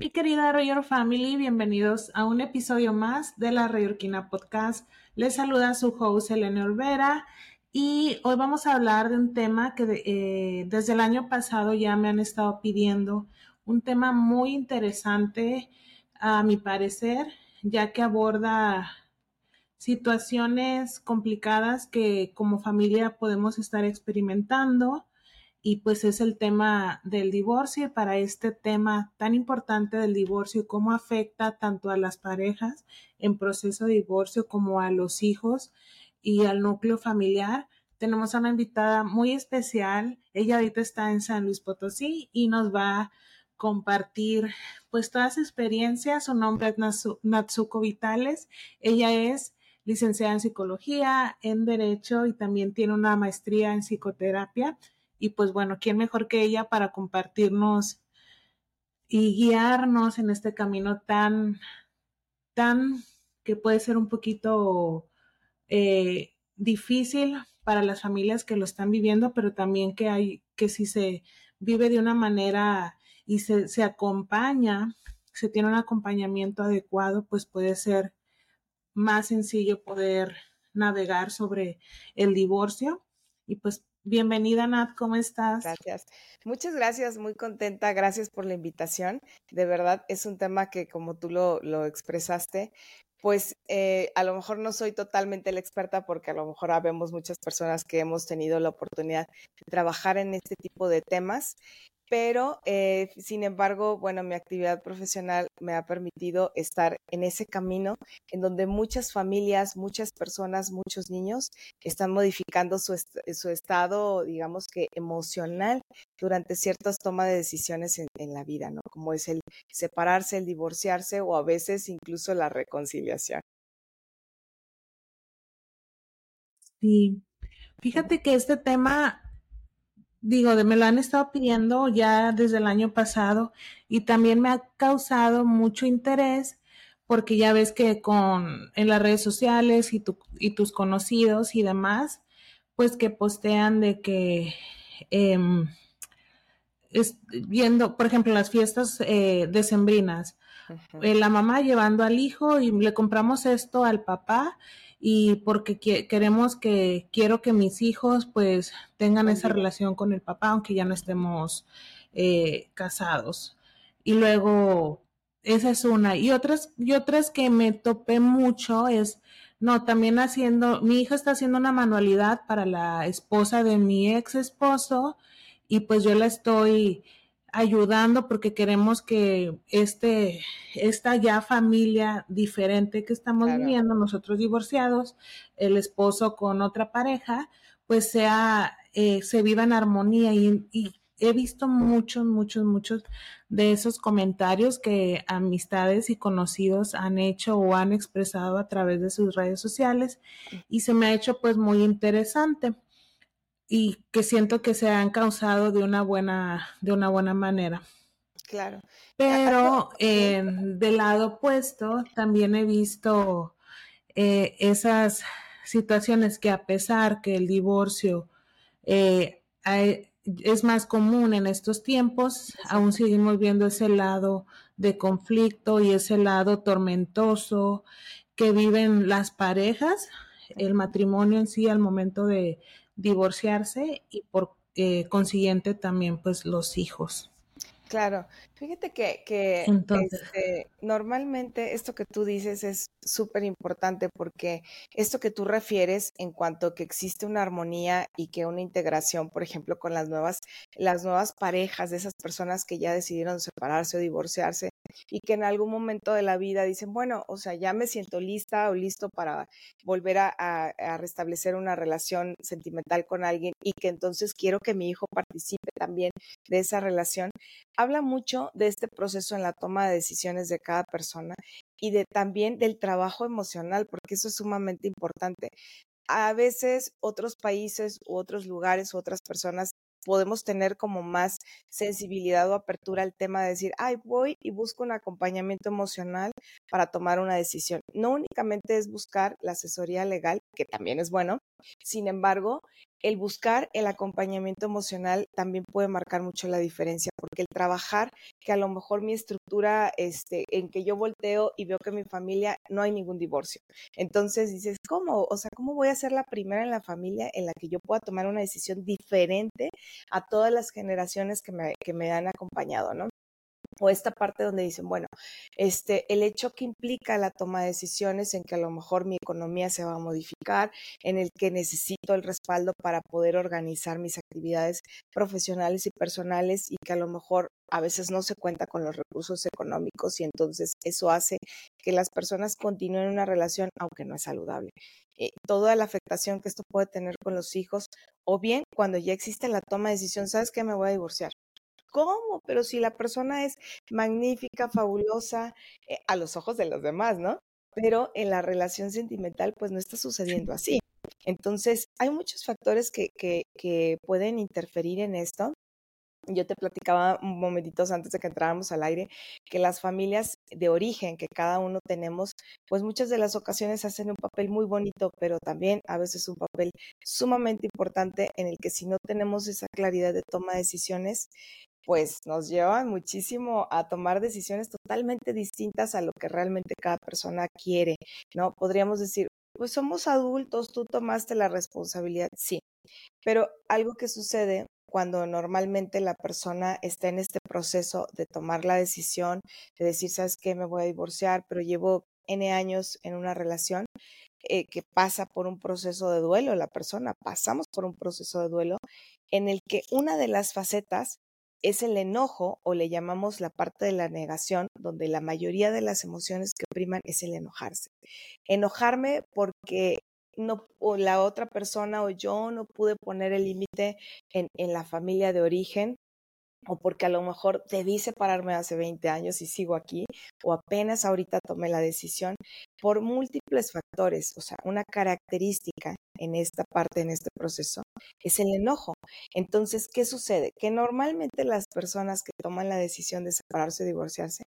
Mi querida Rayor Family, bienvenidos a un episodio más de la Rayorquina Podcast. Les saluda su host Elena Olvera y hoy vamos a hablar de un tema que eh, desde el año pasado ya me han estado pidiendo, un tema muy interesante a mi parecer, ya que aborda situaciones complicadas que como familia podemos estar experimentando y pues es el tema del divorcio y para este tema tan importante del divorcio y cómo afecta tanto a las parejas en proceso de divorcio como a los hijos y al núcleo familiar. Tenemos a una invitada muy especial. Ella ahorita está en San Luis Potosí y nos va a compartir pues todas sus experiencias. Su nombre es Natsuko Vitales. Ella es licenciada en psicología, en derecho y también tiene una maestría en psicoterapia y pues bueno, ¿quién mejor que ella para compartirnos y guiarnos en este camino tan, tan que puede ser un poquito eh, difícil para las familias que lo están viviendo, pero también que hay, que si se vive de una manera y se, se acompaña, se tiene un acompañamiento adecuado, pues puede ser más sencillo poder navegar sobre el divorcio. Y pues Bienvenida, Nat, ¿cómo estás? Gracias. Muchas gracias, muy contenta. Gracias por la invitación. De verdad, es un tema que, como tú lo, lo expresaste, pues eh, a lo mejor no soy totalmente la experta porque a lo mejor habemos muchas personas que hemos tenido la oportunidad de trabajar en este tipo de temas pero eh, sin embargo, bueno, mi actividad profesional me ha permitido estar en ese camino en donde muchas familias, muchas personas, muchos niños están modificando su, su estado, digamos que emocional durante ciertas tomas de decisiones en, en, la vida, ¿no? Como es el separarse, el divorciarse o a veces incluso la reconciliación. Sí, fíjate que este tema digo, me lo han estado pidiendo ya desde el año pasado y también me ha causado mucho interés porque ya ves que con en las redes sociales y, tu, y tus conocidos y demás, pues que postean de que eh, es, viendo, por ejemplo, las fiestas eh, decembrinas, eh, la mamá llevando al hijo y le compramos esto al papá y porque queremos que, quiero que mis hijos pues tengan esa relación con el papá, aunque ya no estemos eh, casados. Y luego, esa es una. Y otras, y otras que me topé mucho es, no, también haciendo, mi hija está haciendo una manualidad para la esposa de mi ex esposo y pues yo la estoy ayudando porque queremos que este, esta ya familia diferente que estamos viviendo, nosotros divorciados, el esposo con otra pareja, pues sea, eh, se viva en armonía. Y, y, he visto muchos, muchos, muchos de esos comentarios que amistades y conocidos han hecho o han expresado a través de sus redes sociales y se me ha hecho pues muy interesante y que siento que se han causado de una buena, de una buena manera. Claro. Pero eh, del lado opuesto también he visto eh, esas situaciones que a pesar que el divorcio eh, es más común en estos tiempos, aún seguimos viendo ese lado de conflicto y ese lado tormentoso que viven las parejas, el matrimonio en sí al momento de, divorciarse y por eh, consiguiente también pues los hijos. Claro, fíjate que, que este, normalmente esto que tú dices es súper importante porque esto que tú refieres en cuanto a que existe una armonía y que una integración, por ejemplo, con las nuevas, las nuevas parejas de esas personas que ya decidieron separarse o divorciarse y que en algún momento de la vida dicen, bueno, o sea, ya me siento lista o listo para volver a, a restablecer una relación sentimental con alguien y que entonces quiero que mi hijo participe también de esa relación habla mucho de este proceso en la toma de decisiones de cada persona y de también del trabajo emocional, porque eso es sumamente importante. A veces otros países u otros lugares u otras personas podemos tener como más sensibilidad o apertura al tema de decir, ay, voy y busco un acompañamiento emocional para tomar una decisión. No únicamente es buscar la asesoría legal, que también es bueno, sin embargo, el buscar el acompañamiento emocional también puede marcar mucho la diferencia, porque el trabajar, que a lo mejor mi estructura, este, en que yo volteo y veo que en mi familia no hay ningún divorcio. Entonces dices, ¿cómo? O sea, ¿cómo voy a ser la primera en la familia en la que yo pueda tomar una decisión diferente a todas las generaciones que me, que me han acompañado, ¿no? O esta parte donde dicen, bueno, este, el hecho que implica la toma de decisiones en que a lo mejor mi economía se va a modificar, en el que necesito el respaldo para poder organizar mis actividades profesionales y personales y que a lo mejor a veces no se cuenta con los recursos económicos y entonces eso hace que las personas continúen una relación aunque no es saludable. Eh, toda la afectación que esto puede tener con los hijos o bien cuando ya existe la toma de decisión, ¿sabes qué? Me voy a divorciar ¿Cómo? Pero si la persona es magnífica, fabulosa, eh, a los ojos de los demás, ¿no? Pero en la relación sentimental, pues no está sucediendo así. Entonces, hay muchos factores que, que, que pueden interferir en esto. Yo te platicaba un momentitos antes de que entráramos al aire que las familias de origen que cada uno tenemos, pues muchas de las ocasiones hacen un papel muy bonito, pero también a veces un papel sumamente importante en el que si no tenemos esa claridad de toma de decisiones, pues nos lleva muchísimo a tomar decisiones totalmente distintas a lo que realmente cada persona quiere, ¿no? Podríamos decir, pues somos adultos, tú tomaste la responsabilidad, sí, pero algo que sucede cuando normalmente la persona está en este proceso de tomar la decisión, de decir, ¿sabes qué? Me voy a divorciar, pero llevo N años en una relación, eh, que pasa por un proceso de duelo, la persona, pasamos por un proceso de duelo en el que una de las facetas es el enojo o le llamamos la parte de la negación, donde la mayoría de las emociones que priman es el enojarse. Enojarme porque no, o la otra persona o yo no pude poner el límite en, en la familia de origen o porque a lo mejor debí separarme hace 20 años y sigo aquí, o apenas ahorita tomé la decisión, por múltiples factores. O sea, una característica en esta parte, en este proceso, es el enojo. Entonces, ¿qué sucede? Que normalmente las personas que toman la decisión de separarse o divorciarse,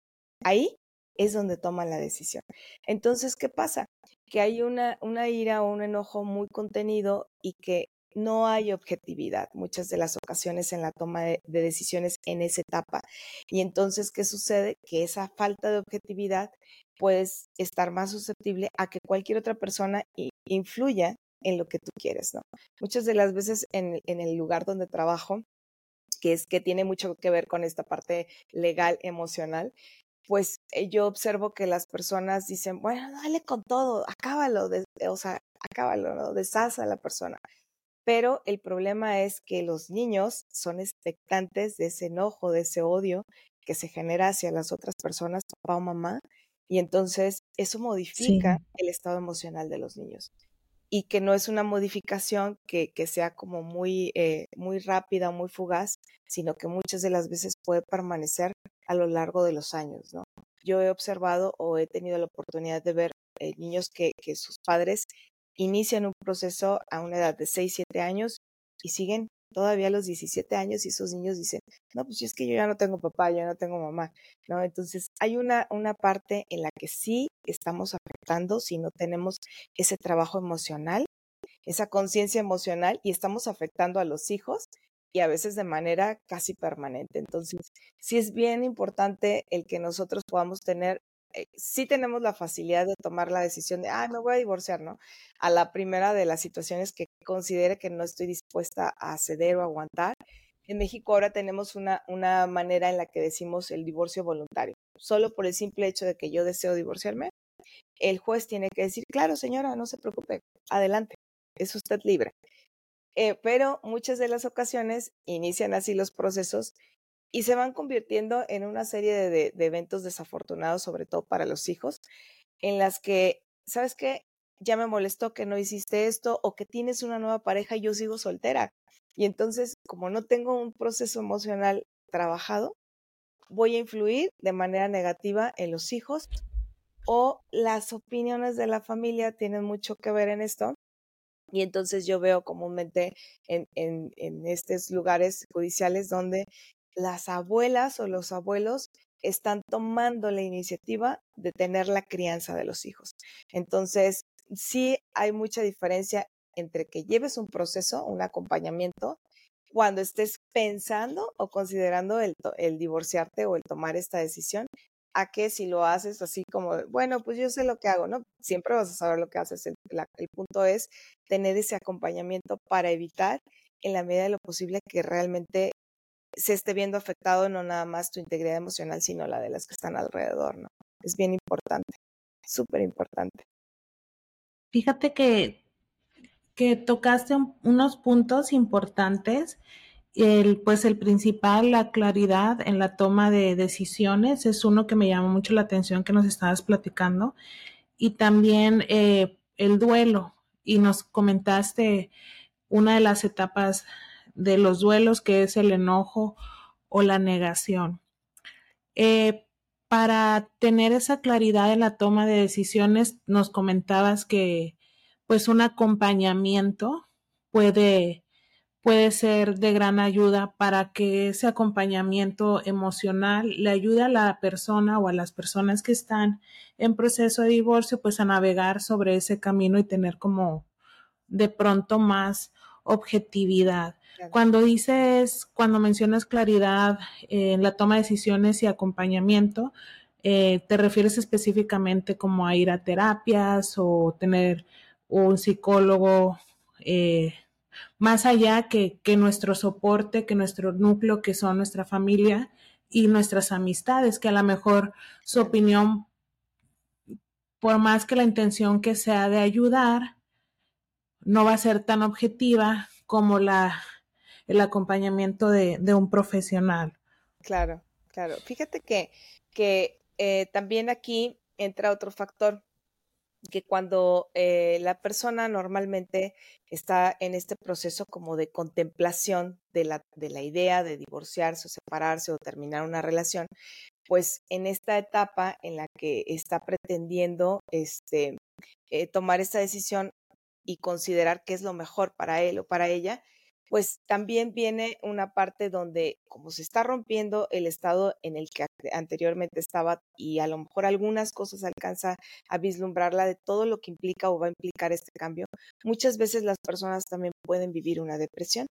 ahí es donde toman la decisión. Entonces, ¿qué pasa? Que hay una, una ira o un enojo muy contenido y que no hay objetividad muchas de las ocasiones en la toma de, decisiones en esa etapa. Y entonces, ¿qué sucede? Que esa falta de objetividad puede estar más susceptible a que cualquier otra persona influya en lo que tú quieres, ¿no? Muchas de las veces en, el lugar donde trabajo, que es que tiene mucho que ver con esta parte legal, emocional, pues eh, yo observo que las personas dicen, bueno, dale con todo, acábalo, o sea, acábalo, ¿no? A la persona pero el problema es que los niños son expectantes de ese enojo, de ese odio que se genera hacia las otras personas, papá o mamá, y entonces eso modifica el estado emocional de los niños. Y que no es una modificación que, que sea como muy, eh, muy rápida o muy fugaz, sino que muchas de las veces puede permanecer a lo largo de los años, ¿no? Yo he observado o he tenido la oportunidad de ver eh, niños que, que sus padres inician un proceso a una edad de 6, 7 años y siguen todavía a los 17 años y esos niños dicen, no, pues es que yo ya no tengo papá, ya no tengo mamá, ¿no? Entonces hay una, una parte en la que sí estamos afectando si no tenemos ese trabajo emocional, esa conciencia emocional y estamos afectando a los hijos y a veces de manera casi permanente. Entonces, sí es bien importante el que nosotros podamos tener eh, sí tenemos la facilidad de tomar la decisión de, ah, me voy a divorciar, ¿no? A la primera de las situaciones que considere que no estoy dispuesta a ceder o aguantar. En México ahora tenemos una, una manera en la que decimos el divorcio voluntario. Solo por el simple hecho de que yo deseo divorciarme, el juez tiene que decir, claro, señora, no se preocupe, adelante, es usted libre. Eh, pero muchas de las ocasiones inician así los procesos y se van convirtiendo en una serie de, eventos desafortunados, sobre todo para los hijos, en las que, ¿sabes qué? Ya me molestó que no hiciste esto o que tienes una nueva pareja y yo sigo soltera. Y entonces, como no tengo un proceso emocional trabajado, voy a influir de manera negativa en los hijos o las opiniones de la familia tienen mucho que ver en esto. Y entonces yo veo comúnmente en, en, en estos lugares judiciales donde las abuelas o los abuelos están tomando la iniciativa de tener la crianza de los hijos. Entonces, sí hay mucha diferencia entre que lleves un proceso, un acompañamiento, cuando estés pensando o considerando el, el divorciarte o el tomar esta decisión, a que si lo haces así como, bueno, pues yo sé lo que hago, ¿no? Siempre vas a saber lo que haces. El, el punto es tener ese acompañamiento para evitar, en la medida de lo posible, que realmente se esté viendo afectado no nada más tu integridad emocional, sino la de las que están alrededor, ¿no? Es bien importante, súper importante. Fíjate que, que tocaste unos puntos importantes. El, pues el principal, la claridad en la toma de decisiones, es uno que me llamó mucho la atención que nos estabas platicando. Y también eh, el duelo. Y nos comentaste una de las etapas de los duelos, que es el enojo o la negación. Eh, para tener esa claridad en la toma de decisiones, nos comentabas que pues un acompañamiento puede, puede ser de gran ayuda para que ese acompañamiento emocional le ayude a la persona o a las personas que están en proceso de divorcio pues a navegar sobre ese camino y tener como de pronto más objetividad. Cuando dices, cuando mencionas claridad en la toma de decisiones y acompañamiento, eh, ¿te refieres específicamente como a ir a terapias o tener un psicólogo eh, más allá que, que nuestro soporte, que nuestro núcleo, que son nuestra familia y nuestras amistades, que a lo mejor su opinión, por más que la intención que sea de ayudar, no va a ser tan objetiva como la el acompañamiento de, un profesional. Claro, claro. Fíjate que, que eh, también aquí entra otro factor, que cuando eh, la persona normalmente está en este proceso como de contemplación de la, de la idea de divorciarse o separarse o terminar una relación, pues en esta etapa en la que está pretendiendo este, eh, tomar esta decisión y considerar qué es lo mejor para él o para ella, pues también viene una parte donde como se está rompiendo el estado en el que anteriormente estaba y a lo mejor algunas cosas alcanza a vislumbrarla de todo lo que implica o va a implicar este cambio, muchas veces las personas también pueden vivir una depresión.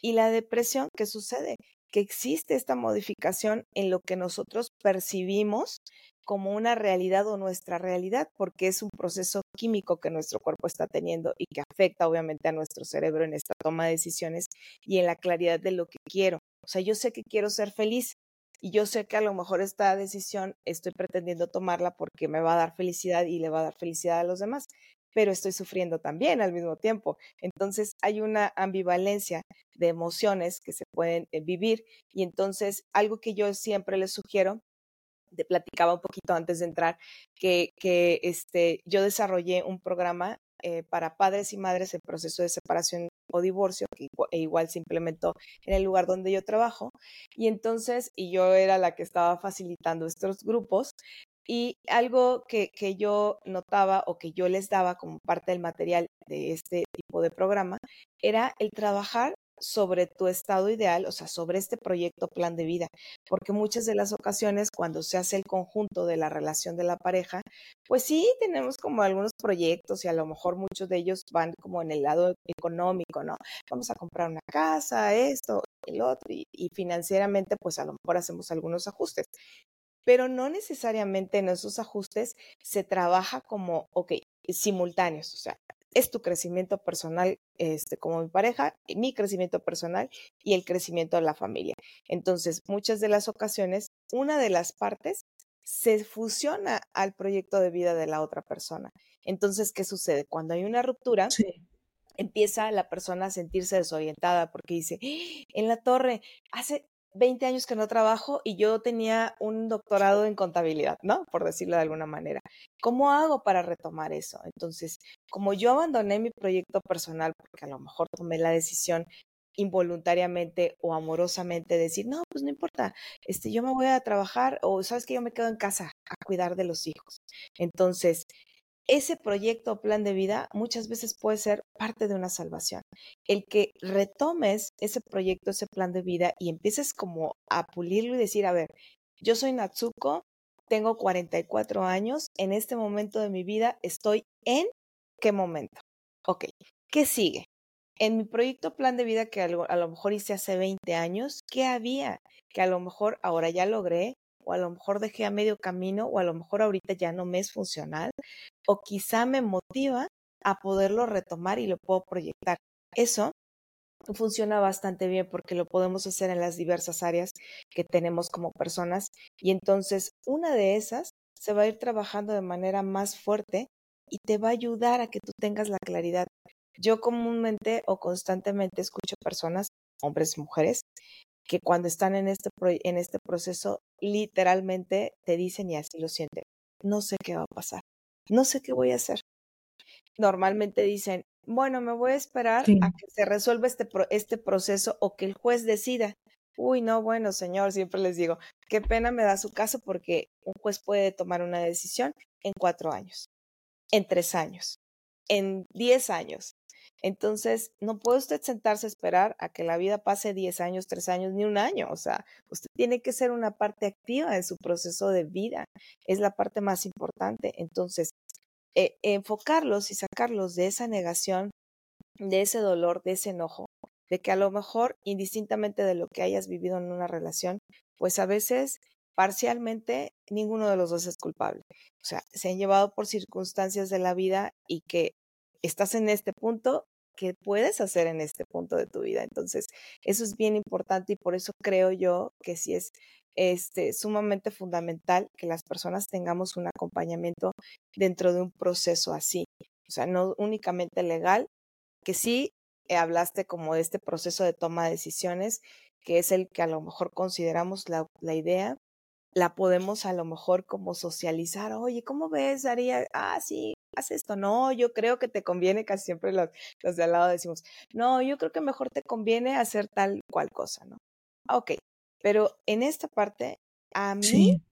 Y la depresión, ¿qué sucede? Que existe esta modificación en lo que nosotros percibimos como una realidad o nuestra realidad, porque es un proceso químico que nuestro cuerpo está teniendo y que afecta obviamente a nuestro cerebro en esta toma de decisiones y en la claridad de lo que quiero. O sea, yo sé que quiero ser feliz y yo sé que a lo mejor esta decisión estoy pretendiendo tomarla porque me va a dar felicidad y le va a dar felicidad a los demás, pero estoy sufriendo también al mismo tiempo. Entonces hay una ambivalencia de emociones que se pueden eh, vivir y entonces algo que yo siempre les sugiero platicaba un poquito antes de entrar, que, que este, yo desarrollé un programa eh, para padres y madres en proceso de separación o divorcio, que e igual se implementó en el lugar donde yo trabajo. Y entonces, y yo era la que estaba facilitando estos grupos, y algo que, que, yo notaba o que yo les daba como parte del material de este tipo de programa era el trabajar sobre tu estado ideal, o sea, sobre este proyecto plan de vida, porque muchas de las ocasiones cuando se hace el conjunto de la relación de la pareja, pues sí tenemos como algunos proyectos y a lo mejor muchos de ellos van como en el lado económico, ¿no? Vamos a comprar una casa, esto, el otro, y, financieramente pues a lo mejor hacemos algunos ajustes pero no necesariamente en esos ajustes se trabaja como, ok, simultáneos, o sea, es tu crecimiento personal este, como mi pareja, mi crecimiento personal y el crecimiento de la familia. Entonces, muchas de las ocasiones, una de las partes se fusiona al proyecto de vida de la otra persona. Entonces, ¿qué sucede? Cuando hay una ruptura, empieza la persona a sentirse desorientada porque dice, ¡Ah! en la torre, hace 20 años que no trabajo y yo tenía un doctorado en contabilidad, ¿no? Por decirlo de alguna manera. ¿Cómo hago para retomar eso? Entonces, como yo abandoné mi proyecto personal, porque a lo mejor tomé la decisión involuntariamente o amorosamente de decir, no, pues no importa, este, yo me voy a trabajar o sabes que yo me quedo en casa a cuidar de los hijos. Entonces, ese proyecto o plan de vida muchas veces puede ser parte de una salvación. El que retomes ese proyecto, ese plan de vida y empieces como a pulirlo y decir, a ver, yo soy Natsuko, tengo 44 años, en este momento de mi vida estoy en qué momento. Ok, ¿qué sigue? En mi proyecto plan de vida que a lo, a lo mejor hice hace 20 años, ¿qué había? Que a lo mejor ahora ya logré, o a lo mejor dejé a medio camino, o a lo mejor ahorita ya no me es funcional, o quizá me motiva a poderlo retomar y lo puedo proyectar. Eso funciona bastante bien porque lo podemos hacer en las diversas áreas que tenemos como personas y entonces una de esas se va a ir trabajando de manera más fuerte y te va a ayudar a que tú tengas la claridad. Yo comúnmente o constantemente escucho personas, hombres y mujeres, que cuando están en este, en este proceso literalmente te dicen y así lo sienten, no sé qué va a pasar, no sé qué voy a hacer. Normalmente dicen, bueno, me voy a esperar a que se resuelva este, este proceso o que el juez decida. Uy, no, bueno, señor, siempre les digo, qué pena me da su caso porque un juez puede tomar una decisión en cuatro años, en tres años, en diez años. Entonces, no puede usted sentarse a esperar a que la vida pase diez años, tres años, ni un año. O sea, usted tiene que ser una parte activa de su proceso de vida. Es la parte más importante. Entonces, eh, enfocarlos y sacarlos de esa negación, de ese dolor, de ese enojo, de que a lo mejor, indistintamente de lo que hayas vivido en una relación, pues a veces parcialmente ninguno de los dos es culpable. O sea, se han llevado por circunstancias de la vida y que estás en este punto, ¿qué puedes hacer en este punto de tu vida? Entonces, eso es bien importante y por eso creo yo que sí es este, sumamente fundamental que las personas tengamos un acompañamiento dentro de un proceso así. O sea, no únicamente legal, que sí eh, hablaste como de este proceso de toma de decisiones, que es el que a lo mejor consideramos la, la idea, la podemos a lo mejor como socializar. Oye, ¿cómo ves, Daría? Ah, sí, haz esto. No, yo creo que te conviene, casi siempre los, los de al lado decimos, no, yo creo que mejor te conviene hacer tal cual cosa, ¿no? Ok, pero en esta parte, a mí,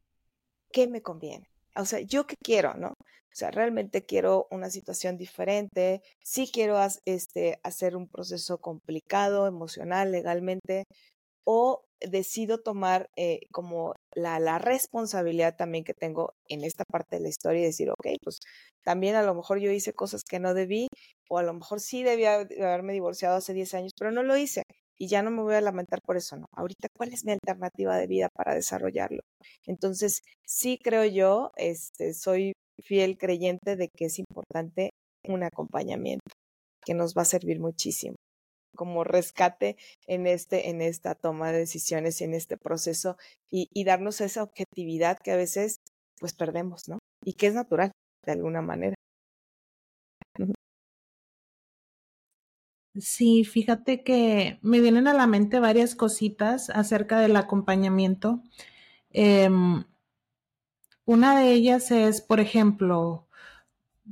¿qué me conviene? O sea, ¿yo qué quiero, no? O sea, realmente quiero una situación diferente, sí quiero este, hacer un proceso complicado, emocional, legalmente, o decido tomar eh, como la, la, responsabilidad también que tengo en esta parte de la historia y decir, ok, pues también a lo mejor yo hice cosas que no debí, o a lo mejor sí debía haberme divorciado hace 10 años, pero no lo hice y ya no me voy a lamentar por eso, no. Ahorita, ¿cuál es mi alternativa de vida para desarrollarlo? Entonces, sí creo yo, este, soy fiel creyente de que es importante un acompañamiento que nos va a servir muchísimo como rescate en este en esta toma de decisiones y en este proceso y, y darnos esa objetividad que a veces pues perdemos, ¿no? Y que es natural de alguna manera. Sí, fíjate que me vienen a la mente varias cositas acerca del acompañamiento. Em, una de ellas es, por ejemplo,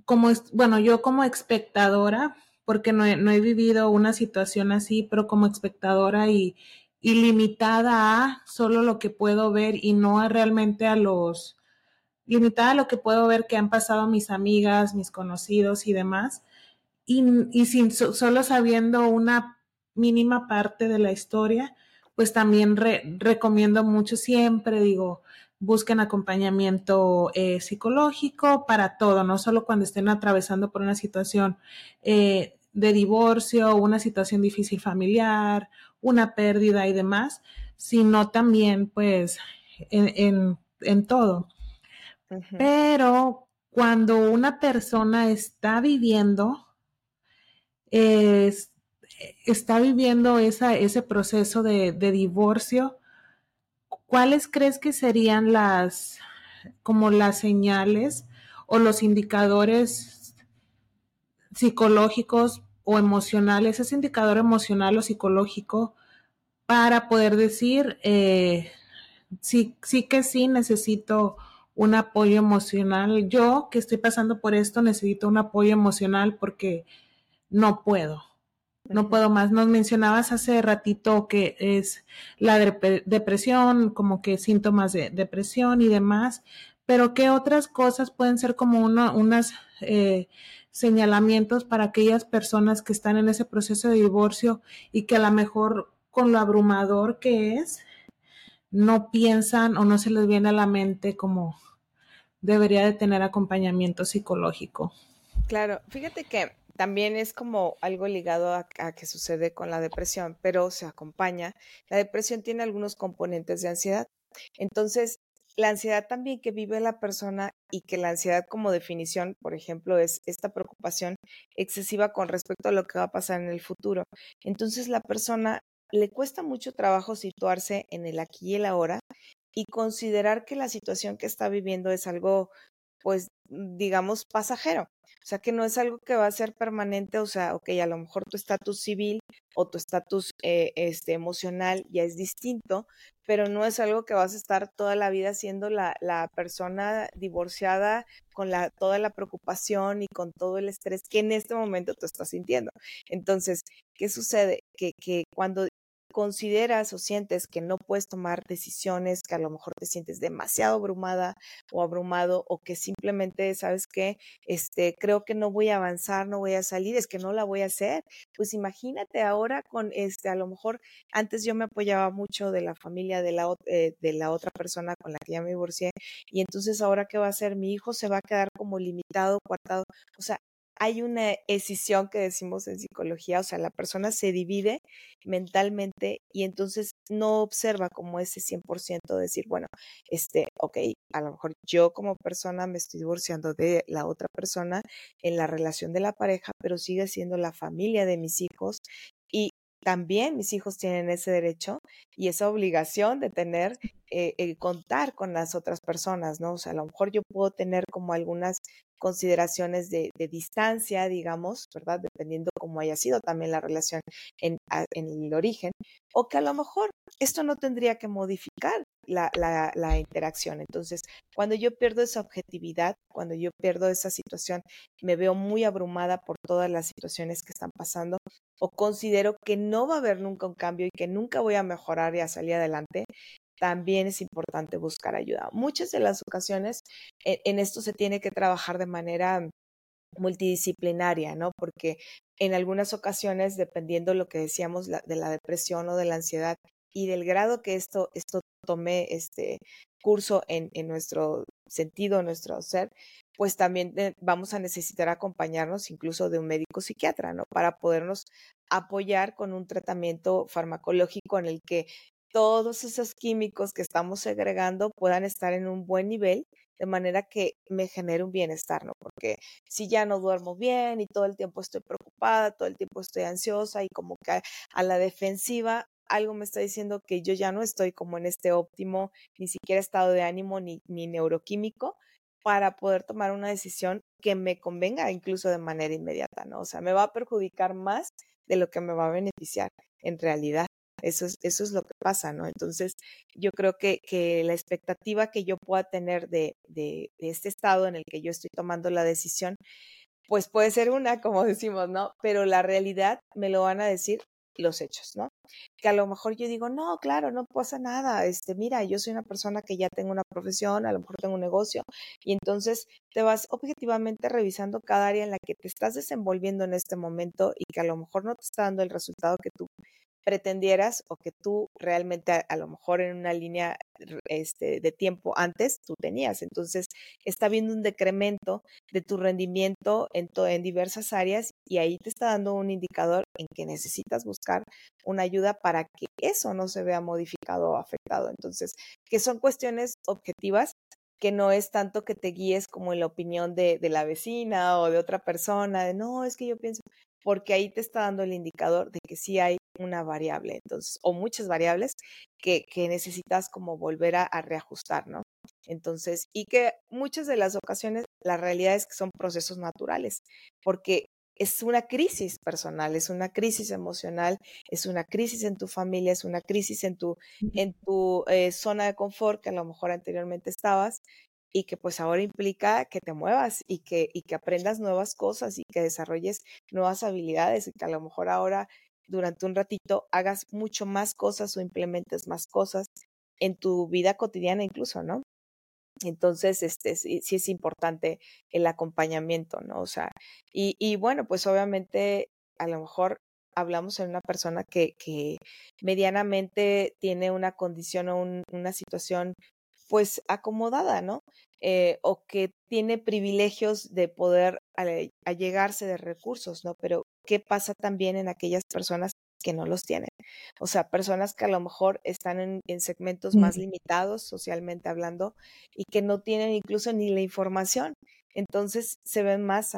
como, bueno, yo como espectadora, porque no he, no he vivido una situación así, pero como espectadora y, y limitada a solo lo que puedo ver y no a realmente a los, limitada a lo que puedo ver que han pasado mis amigas, mis conocidos y demás. Y, sin solo sabiendo una mínima parte de la historia, pues también recomiendo mucho siempre, digo, busquen acompañamiento eh, psicológico para todo, no solo cuando estén atravesando por una situación eh, de divorcio, una situación difícil familiar, una pérdida y demás, sino también pues en, en, todo. Pero cuando una persona está viviendo está viviendo esa, ese proceso de, divorcio, ¿cuáles crees que serían las, como las señales o los indicadores psicológicos o emocionales, ese indicador emocional o psicológico para poder decir, eh, sí, sí que sí necesito un apoyo emocional. Yo que estoy pasando por esto necesito un apoyo emocional porque no puedo, no puedo más. Nos mencionabas hace ratito que es la depresión, como que síntomas de depresión y demás, pero ¿qué otras cosas pueden ser como uno, unas eh, señalamientos para aquellas personas que están en ese proceso de divorcio y que a lo mejor con lo abrumador que es, no piensan o no se les viene a la mente como debería de tener acompañamiento psicológico? Claro, fíjate que también es como algo ligado a, a, que sucede con la depresión, pero se acompaña. La depresión tiene algunos componentes de ansiedad. Entonces, la ansiedad también que vive la persona y que la ansiedad como definición, por ejemplo, es esta preocupación excesiva con respecto a lo que va a pasar en el futuro. Entonces, la persona le cuesta mucho trabajo situarse en el aquí y el ahora y considerar que la situación que está viviendo es algo, pues, digamos, pasajero. O sea, que no es algo que va a ser permanente, o sea, ok, a lo mejor tu estatus civil o tu estatus eh, este, emocional ya es distinto, pero no es algo que vas a estar toda la vida siendo la, la persona divorciada con la, toda la preocupación y con todo el estrés que en este momento tú estás sintiendo. Entonces, ¿qué sucede? Que, que cuando consideras o sientes que no puedes tomar decisiones, que a lo mejor te sientes demasiado abrumada o abrumado o que simplemente sabes que este creo que no voy a avanzar, no voy a salir, es que no la voy a hacer. Pues imagínate ahora con este a lo mejor antes yo me apoyaba mucho de la familia de la eh, de la otra persona con la que ya me divorcié y entonces ahora qué va a hacer? Mi hijo se va a quedar como limitado, coartado. O sea, hay una escisión que decimos en psicología, o sea, la persona se divide mentalmente y entonces no observa como ese 100% de decir, bueno, este, ok, a lo mejor yo como persona me estoy divorciando de la otra persona en la relación de la pareja, pero sigue siendo la familia de mis hijos y también mis hijos tienen ese derecho y esa obligación de tener, eh, eh, contar con las otras personas, ¿no? O sea, a lo mejor yo puedo tener como algunas consideraciones de, distancia, digamos, ¿verdad? Dependiendo cómo haya sido también la relación en, el origen, o que a lo mejor esto no tendría que modificar la, la, interacción. Entonces, cuando yo pierdo esa objetividad, cuando yo pierdo esa situación, me veo muy abrumada por todas las situaciones que están pasando, o considero que no va a haber nunca un cambio y que nunca voy a mejorar y a salir adelante, también es importante buscar ayuda. Muchas de las ocasiones e, en, esto se tiene que trabajar de manera multidisciplinaria, ¿no? Porque en algunas ocasiones, dependiendo lo que decíamos de la depresión o de la ansiedad y del grado que esto, esto tome este curso en, en nuestro sentido, nuestro ser, pues también eh, vamos a necesitar acompañarnos incluso de un médico psiquiatra, ¿no? Para podernos apoyar con un tratamiento farmacológico en el que todos esos químicos que estamos segregando puedan estar en un buen nivel, de manera que me genere un bienestar, ¿no? Porque si ya no duermo bien y todo el tiempo estoy preocupada, todo el tiempo estoy ansiosa y como que a la defensiva, algo me está diciendo que yo ya no estoy como en este óptimo, ni siquiera estado de ánimo ni, ni neuroquímico para poder tomar una decisión que me convenga incluso de manera inmediata, ¿no? O sea, me va a perjudicar más de lo que me va a beneficiar en realidad. Eso es, eso es lo que pasa, ¿no? Entonces, yo creo que, que la expectativa que yo pueda tener de, de, este estado en el que yo estoy tomando la decisión, pues puede ser una, como decimos, ¿no? Pero la realidad me lo van a decir los hechos, ¿no? Que a lo mejor yo digo, no, claro, no pasa nada, este, mira, yo soy una persona que ya tengo una profesión, a lo mejor tengo un negocio, y entonces te vas objetivamente revisando cada área en la que te estás desenvolviendo en este momento y que a lo mejor no te está dando el resultado que tú pretendieras o que tú realmente a, lo mejor en una línea este, de tiempo antes tú tenías. Entonces, está habiendo un decremento de tu rendimiento en, en diversas áreas y ahí te está dando un indicador en que necesitas buscar una ayuda para que eso no se vea modificado o afectado. Entonces, que son cuestiones objetivas que no es tanto que te guíes como en la opinión de, de, la vecina o de otra persona, de no, es que yo pienso, porque ahí te está dando el indicador de que sí hay una variable, entonces, o muchas variables que, que necesitas como volver a, a, reajustar, ¿no? Entonces, y que muchas de las ocasiones la realidad es que son procesos naturales, porque es una crisis personal, es una crisis emocional, es una crisis en tu familia, es una crisis en tu, en tu eh, zona de confort que a lo mejor anteriormente estabas y que pues ahora implica que te muevas y que, y que aprendas nuevas cosas y que desarrolles nuevas habilidades y que a lo mejor ahora durante un ratito hagas mucho más cosas o implementes más cosas en tu vida cotidiana incluso, ¿no? Entonces, este, sí, sí es importante el acompañamiento, ¿no? O sea, y, y bueno, pues obviamente a lo mejor hablamos en una persona que, que medianamente tiene una condición o un, una situación pues acomodada, ¿no? Eh, o que tiene privilegios de poder allegarse de recursos, ¿no? Pero ¿qué pasa también en aquellas personas que no los tienen? O sea, personas que a lo mejor están en, segmentos más limitados socialmente hablando y que no tienen incluso ni la información. Entonces se ven más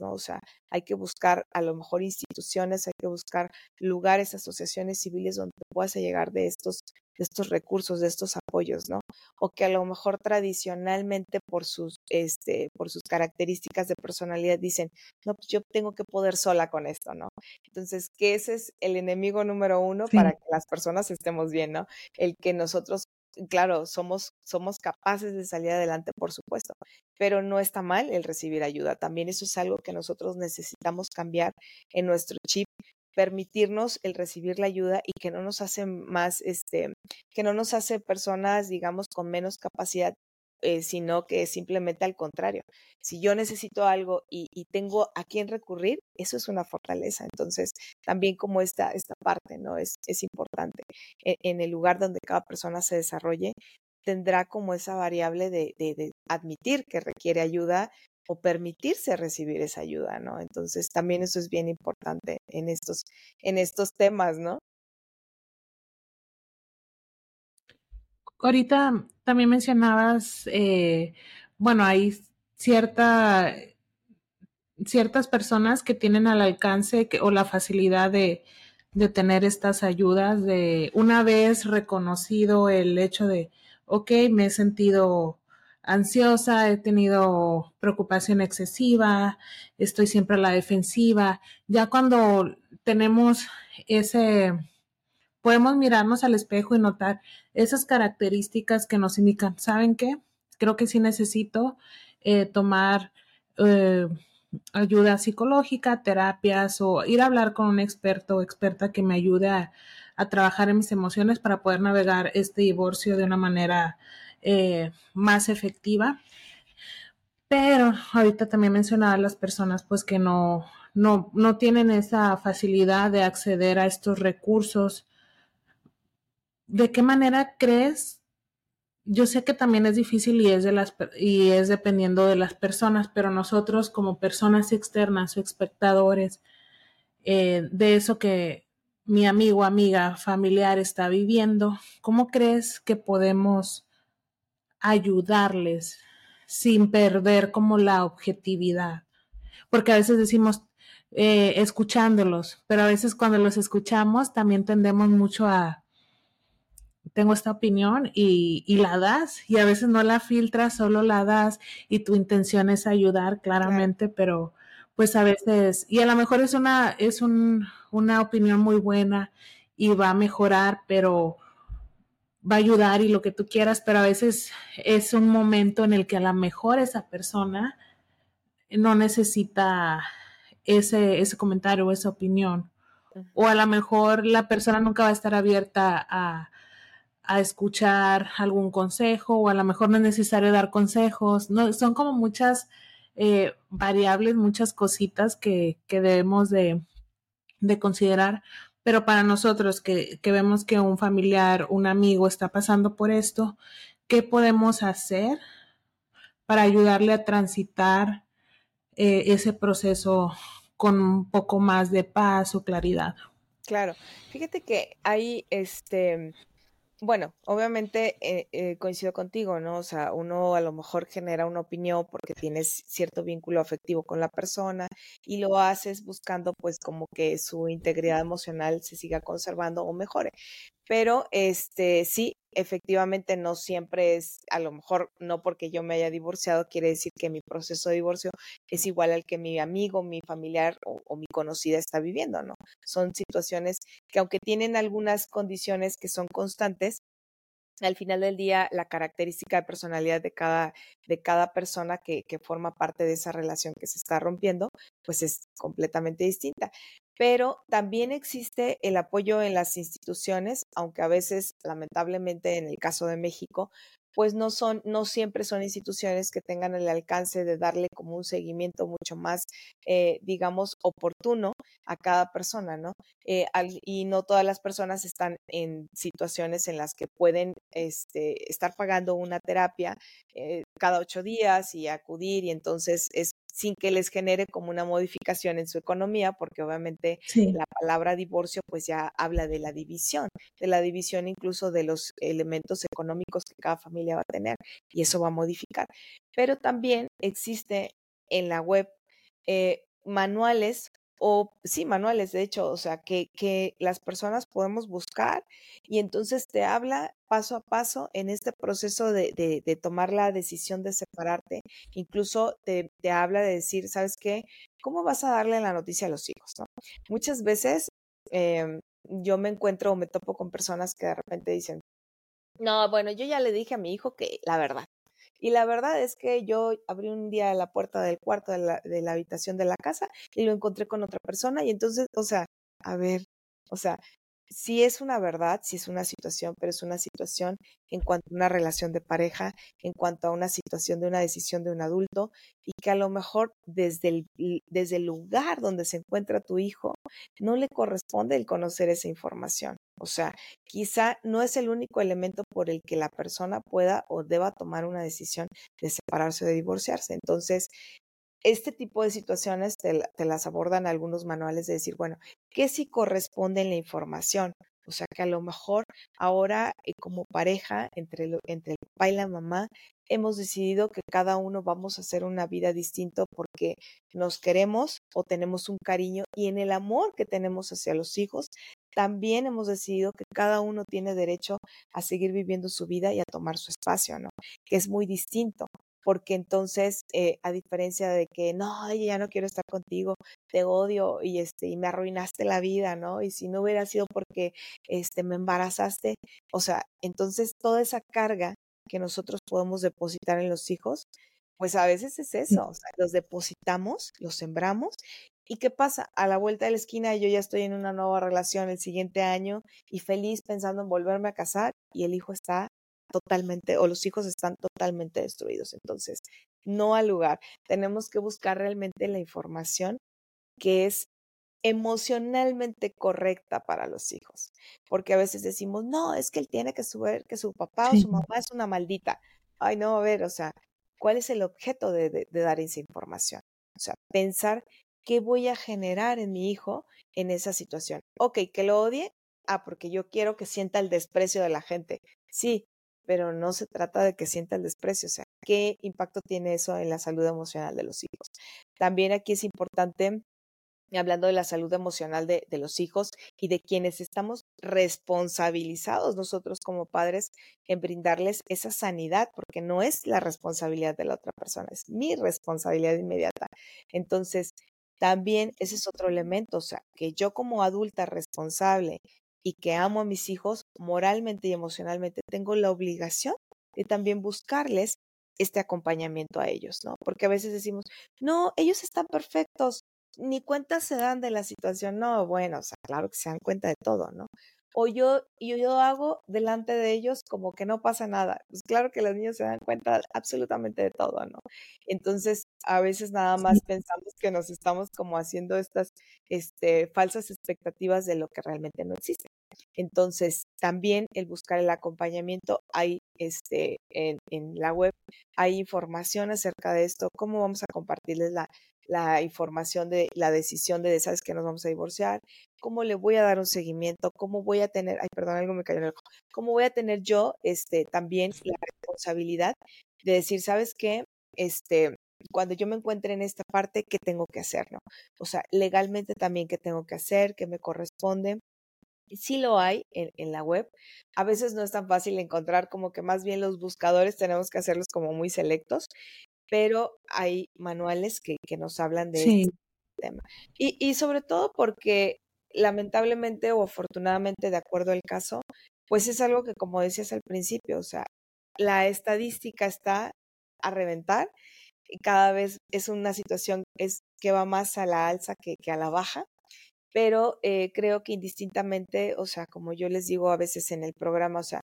O sea, hay que buscar a lo mejor instituciones, hay que buscar lugares, asociaciones civiles donde puedas llegar de estos de estos recursos, de estos apoyos, ¿no? O que a lo mejor tradicionalmente por sus, este, por sus características de personalidad dicen, no, pues yo tengo que poder sola con esto, ¿no? Entonces, que ese es el enemigo número uno para que las personas estemos bien, ¿no? El que nosotros claro, somos, somos capaces de salir adelante, por supuesto, pero no está mal el recibir ayuda. También eso es algo que nosotros necesitamos cambiar en nuestro chip permitirnos el recibir la ayuda y que no nos hace más, este, que no nos hace personas, digamos, con menos capacidad, eh, sino que simplemente al contrario. Si yo necesito algo y, tengo a quién recurrir, eso es una fortaleza. Entonces, también como esta, esta parte, ¿no? Es, es importante. E, en, el lugar donde cada persona se desarrolle, tendrá como esa variable de, de admitir que requiere ayuda, o permitirse recibir esa ayuda, ¿no? Entonces también eso es bien importante en estos, en estos temas, ¿no? Ahorita también mencionabas, eh, bueno, hay cierta, ciertas personas que tienen al alcance o la facilidad de, de tener estas ayudas, de una vez reconocido el hecho de, ok, me he sentido ansiosa, he tenido preocupación excesiva, estoy siempre a la defensiva. Ya cuando tenemos ese, podemos mirarnos al espejo y notar esas características que nos indican, ¿saben qué? Creo que sí necesito eh, tomar eh, ayuda psicológica, terapias o ir a hablar con un experto o experta que me ayude a, trabajar en mis emociones para poder navegar este divorcio de una manera eh, más efectiva. Pero ahorita también mencionaba las personas pues que no, no, no tienen esa facilidad de acceder a estos recursos. ¿De qué manera crees? Yo sé que también es difícil y es, de las, y es dependiendo de las personas, pero nosotros como personas externas o espectadores eh, de eso que mi amigo, amiga, familiar está viviendo, ¿cómo crees que podemos ayudarles sin perder como la objetividad. Porque a veces decimos eh, escuchándolos, pero a veces cuando los escuchamos también tendemos mucho a, tengo esta opinión y, y, la das y a veces no la filtras, solo la das y tu intención es ayudar claramente, pero pues a veces, y a lo mejor es una, es un, una opinión muy buena y va a mejorar, pero va a ayudar y lo que tú quieras, pero a veces es un momento en el que a lo mejor esa persona no necesita ese, ese comentario o esa opinión. O a lo mejor la persona nunca va a estar abierta a, a escuchar algún consejo o a lo mejor no es necesario dar consejos. No, son como muchas eh, variables, muchas cositas que, que debemos de, de considerar pero para nosotros que, vemos que un familiar, un amigo está pasando por esto, ¿qué podemos hacer para ayudarle a transitar eh, ese proceso con un poco más de paz o claridad? Claro, fíjate que hay este bueno, obviamente eh, eh, coincido contigo, ¿no? O sea, uno a lo mejor genera una opinión porque tienes cierto vínculo afectivo con la persona y lo haces buscando pues como que su integridad emocional se siga conservando o mejore. Pero este sí, efectivamente no siempre es, a lo mejor no porque yo me haya divorciado, quiere decir que mi proceso de divorcio es igual al que mi amigo, mi familiar o, mi conocida está viviendo, ¿no? Son situaciones que aunque tienen algunas condiciones que son constantes, al final del día la característica de personalidad de cada, de cada persona que, que, forma parte de esa relación que se está rompiendo, pues es completamente distinta. Pero también existe el apoyo en las instituciones, aunque a veces, lamentablemente, en el caso de México, pues no son, no siempre son instituciones que tengan el alcance de darle como un seguimiento mucho más, eh, digamos, oportuno a cada persona, ¿no? Eh, y no todas las personas están en situaciones en las que pueden este, estar pagando una terapia eh, cada ocho días y acudir y entonces es sin que les genere como una modificación en su economía, porque obviamente la palabra divorcio pues ya habla de la división, de la división incluso de los elementos económicos que cada familia va a tener y eso va a modificar. Pero también existe en la web eh, manuales o sí, manuales, de hecho, o sea, que, que las personas podemos buscar y entonces te habla paso a paso en este proceso de, de, tomar la decisión de separarte. Incluso te, te, habla de decir, ¿sabes qué? ¿Cómo vas a darle la noticia a los hijos? ¿no? Muchas veces em, yo me encuentro o me topo con personas que de repente dicen, no, bueno, yo ya le dije a mi hijo que la verdad, y la verdad es que yo abrí un día la puerta del cuarto de la, de la habitación de la casa y lo encontré con otra persona y entonces, o sea, a ver, o sea, sí es una verdad, sí es una situación, pero es una situación en cuanto a una relación de pareja, en cuanto a una situación de una decisión de un adulto y que a lo mejor desde el, desde el lugar donde se encuentra tu hijo no le corresponde el conocer esa información. O sea, quizá no es el único elemento por el que la persona pueda o deba tomar una decisión de separarse o de divorciarse. Entonces, este tipo de situaciones te, las abordan algunos manuales de decir, bueno, ¿qué sí corresponde en la información? O sea que a lo mejor ahora eh, como pareja, entre, entre el papá y la mamá, hemos decidido que cada uno vamos a hacer una vida distinta porque nos queremos o tenemos un cariño y en el amor que tenemos hacia los hijos, también hemos decidido que cada uno tiene derecho a seguir viviendo su vida y a tomar su espacio, ¿no? Que es muy distinto porque entonces, eh, a diferencia de que, no, ya no quiero estar contigo, te odio y, este, y me arruinaste la vida, ¿no? Y si no hubiera sido porque este, me embarazaste, o sea, entonces toda esa carga que nosotros podemos depositar en los hijos, pues a veces es eso, o sea, los depositamos, los sembramos ¿Y qué pasa? A la vuelta de la esquina yo ya estoy en una nueva relación el siguiente año y feliz pensando en volverme a casar y el hijo está totalmente o los hijos están totalmente destruidos. Entonces, no al lugar. Tenemos que buscar realmente la información que es emocionalmente correcta para los hijos. Porque a veces decimos, no, es que él tiene que saber que su papá o su mamá es una maldita. Ay, no, a ver, o sea, ¿cuál es el objeto de, de dar esa información? O sea, pensar qué voy a generar en mi hijo en esa situación. Ok, que lo odie. Ah, porque yo quiero que sienta el desprecio de la gente. Sí, pero no se trata de que sienta el desprecio, o sea, ¿qué impacto tiene eso en la salud emocional de los hijos? También aquí es importante, hablando de la salud emocional de, los hijos y de quienes estamos responsabilizados nosotros como padres en brindarles esa sanidad, porque no es la responsabilidad de la otra persona, es mi responsabilidad inmediata. Entonces, también ese es otro elemento, o sea, que yo como adulta responsable y que amo a mis hijos moralmente y emocionalmente, tengo la obligación de también buscarles este acompañamiento a ellos, ¿no? Porque a veces decimos, no, ellos están perfectos, ni cuenta se dan de la situación. No, bueno, o sea, claro que se dan cuenta de todo, ¿no? O yo, yo, yo hago delante de ellos como que no pasa nada. Pues claro que los niños se dan cuenta absolutamente de todo, ¿no? Entonces, a veces nada más pensamos que nos estamos como haciendo estas este, falsas expectativas de lo que realmente no existe. Entonces, también el buscar el acompañamiento, hay este, en, en la web, hay información acerca de esto, cómo vamos a compartirles la, la información de la decisión de, sabes que nos vamos a divorciar, cómo le voy a dar un seguimiento, cómo voy a tener, ay, perdón, algo me cayó en el ojo, cómo voy a tener yo este, también la responsabilidad de decir, sabes qué, este, cuando yo me encuentre en esta parte, ¿qué tengo que hacer? ¿no? O sea, legalmente también qué tengo que hacer, qué me corresponde. Sí lo hay en, en, la web. A veces no es tan fácil encontrar, como que más bien los buscadores tenemos que hacerlos como muy selectos pero hay manuales que, que nos hablan de este tema. Y, y sobre todo porque lamentablemente o afortunadamente, de acuerdo al caso, pues es algo que, como decías al principio, o sea, la estadística está a reventar y cada vez es una situación es que va más a la alza que, a la baja, pero eh, creo que indistintamente, o sea, como yo les digo a veces en el programa, o sea,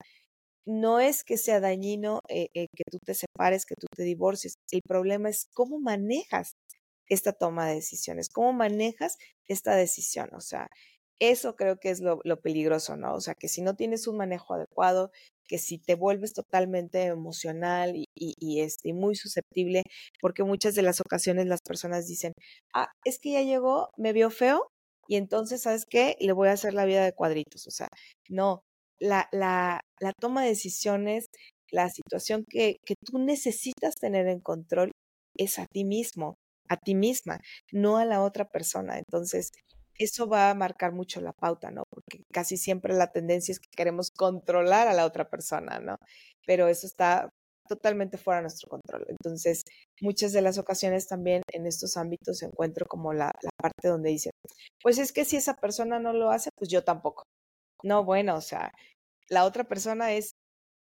no es que sea dañino eh, eh, que tú te separes, que tú te divorcies. El problema es cómo manejas esta toma de decisiones, cómo manejas esta decisión. O sea, eso creo que es lo, peligroso, ¿no? O sea, que si no tienes un manejo adecuado, que si te vuelves totalmente emocional y, este, muy susceptible, porque muchas de las ocasiones las personas dicen, ah, es que ya llegó, me vio feo, y entonces, ¿sabes qué? Le voy a hacer la vida de cuadritos. O sea, no, la, la, la toma de decisiones, la situación que, que tú necesitas tener en control es a ti mismo, a ti misma, no a la otra persona. Entonces, eso va a marcar mucho la pauta, ¿no? Porque casi siempre la tendencia es que queremos controlar a la otra persona, ¿no? Pero eso está totalmente fuera de nuestro control. Entonces, muchas de las ocasiones también en estos ámbitos encuentro como la, la parte donde dicen, pues es que si esa persona no lo hace, pues yo tampoco. No, bueno, o sea, la otra persona es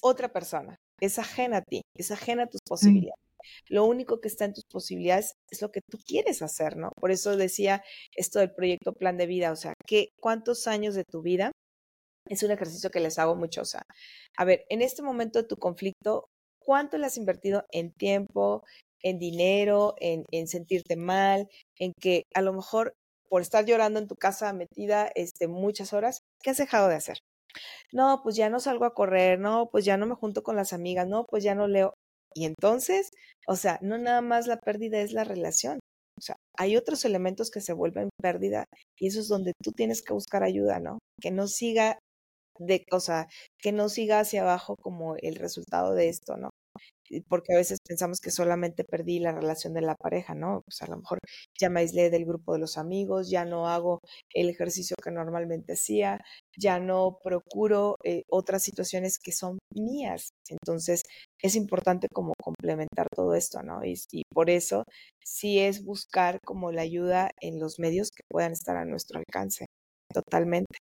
otra persona, es ajena a ti, es ajena a tus posibilidades. Lo único que está en tus posibilidades es lo que tú quieres hacer, ¿no? Por eso decía esto del proyecto plan de vida, o sea, ¿qué, ¿cuántos años de tu vida? Es un ejercicio que les hago mucho, o sea, a ver, en este momento de tu conflicto, ¿cuánto le has invertido en tiempo, en dinero, en, en sentirte mal, en que a lo mejor por estar llorando en tu casa metida este, muchas horas, ¿qué has dejado de hacer? No, pues ya no salgo a correr, no, pues ya no me junto con las amigas, no, pues ya no leo. Y entonces, o sea, no nada más la pérdida es la relación. O sea, hay otros elementos que se vuelven pérdida y eso es donde tú tienes que buscar ayuda, ¿no? Que no siga de, o sea, que no siga hacia abajo como el resultado de esto, ¿no? Porque a veces pensamos que solamente perdí la relación de la pareja, ¿no? Pues a lo mejor ya me aislé del grupo de los amigos, ya no hago el ejercicio que normalmente hacía, ya no procuro eh, otras situaciones que son mías. Entonces, es importante como complementar todo esto, ¿no? Y, y por eso sí es buscar como la ayuda en los medios que puedan estar a nuestro alcance, totalmente.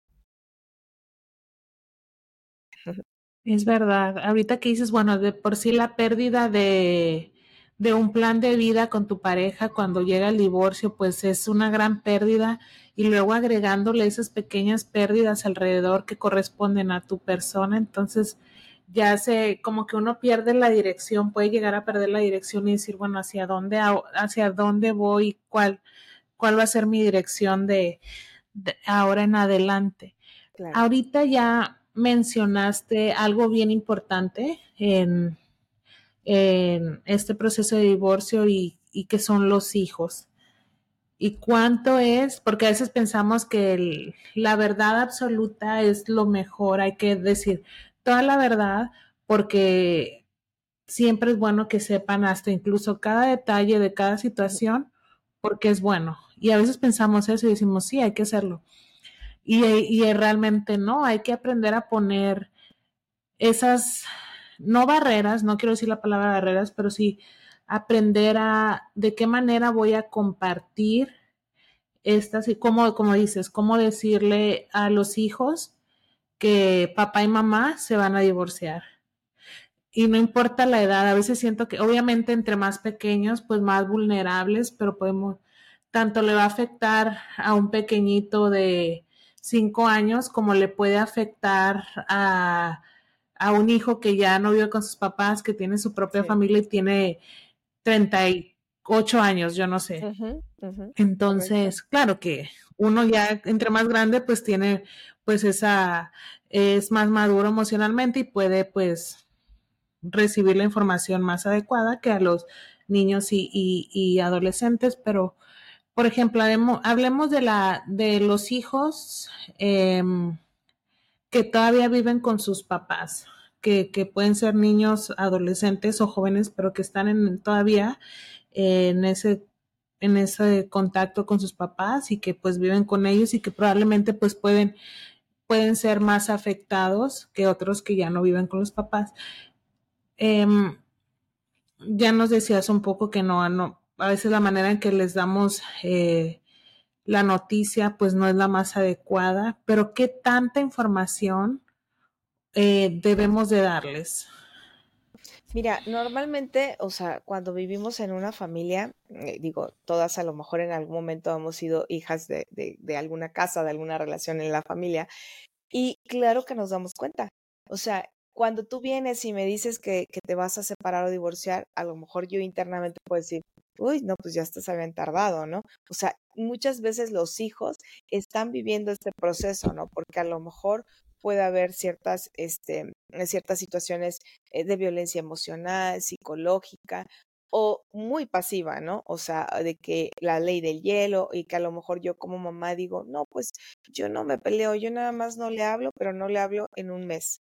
Es verdad. Ahorita que dices, bueno, de por sí la pérdida de, de un plan de vida con tu pareja cuando llega el divorcio, pues es una gran pérdida y luego agregándole esas pequeñas pérdidas alrededor que corresponden a tu persona, entonces ya se como que uno pierde la dirección, puede llegar a perder la dirección y decir, bueno, hacia dónde hacia dónde voy, cuál cuál va a ser mi dirección de, ahora en adelante. Ahorita ya mencionaste algo bien importante en, este proceso de divorcio y, que son los hijos. ¿Y cuánto es? Porque a veces pensamos que la verdad absoluta es lo mejor, hay que decir toda la verdad porque siempre es bueno que sepan hasta incluso cada detalle de cada situación porque es bueno. Y a veces pensamos eso y decimos, sí, hay que hacerlo. Y, realmente no, hay que aprender a poner esas, no barreras, no quiero decir la palabra barreras, pero sí aprender a de qué manera voy a compartir estas y cómo, como dices, cómo decirle a los hijos que papá y mamá se van a divorciar. Y no importa la edad, a veces siento que obviamente entre más pequeños, pues más vulnerables, pero podemos, tanto le va a afectar a un pequeñito de cinco años, como le puede afectar a, a un hijo que ya no vive con sus papás, que tiene su propia familia y tiene 38 años, yo no sé. Entonces, claro que uno ya entre más grande, pues tiene pues esa, es más maduro emocionalmente y puede pues recibir la información más adecuada que a los niños y, y adolescentes, pero por ejemplo, hablemos de, la, de los hijos em, que todavía viven con sus papás, que, pueden ser niños, adolescentes o jóvenes, pero que están en, todavía en ese en ese contacto con sus papás y que pues viven con ellos y que probablemente pues pueden pueden ser más afectados que otros que ya no viven con los papás. Em, ya nos decías un poco que no, no, a veces la manera en que les damos eh, la noticia pues no es la más adecuada, pero ¿qué tanta información eh, debemos de darles? Mira, normalmente, o sea, cuando vivimos en una familia, eh, digo, todas a lo mejor en algún momento hemos sido hijas de, de alguna casa, de alguna relación en la familia, y claro que nos damos cuenta. O sea, cuando tú vienes y me dices que, que, te vas a separar o divorciar, a lo mejor yo internamente puedo decir, uy, no, pues ya estás habían tardado, ¿no? O sea, muchas veces los hijos están viviendo este proceso, ¿no? Porque a lo mejor puede haber ciertas, este, ciertas situaciones eh, de violencia emocional, psicológica o muy pasiva, ¿no? O sea, de que la ley del hielo y que a lo mejor yo como mamá digo, no, pues yo no me peleo, yo nada más no le hablo, pero no le hablo en un mes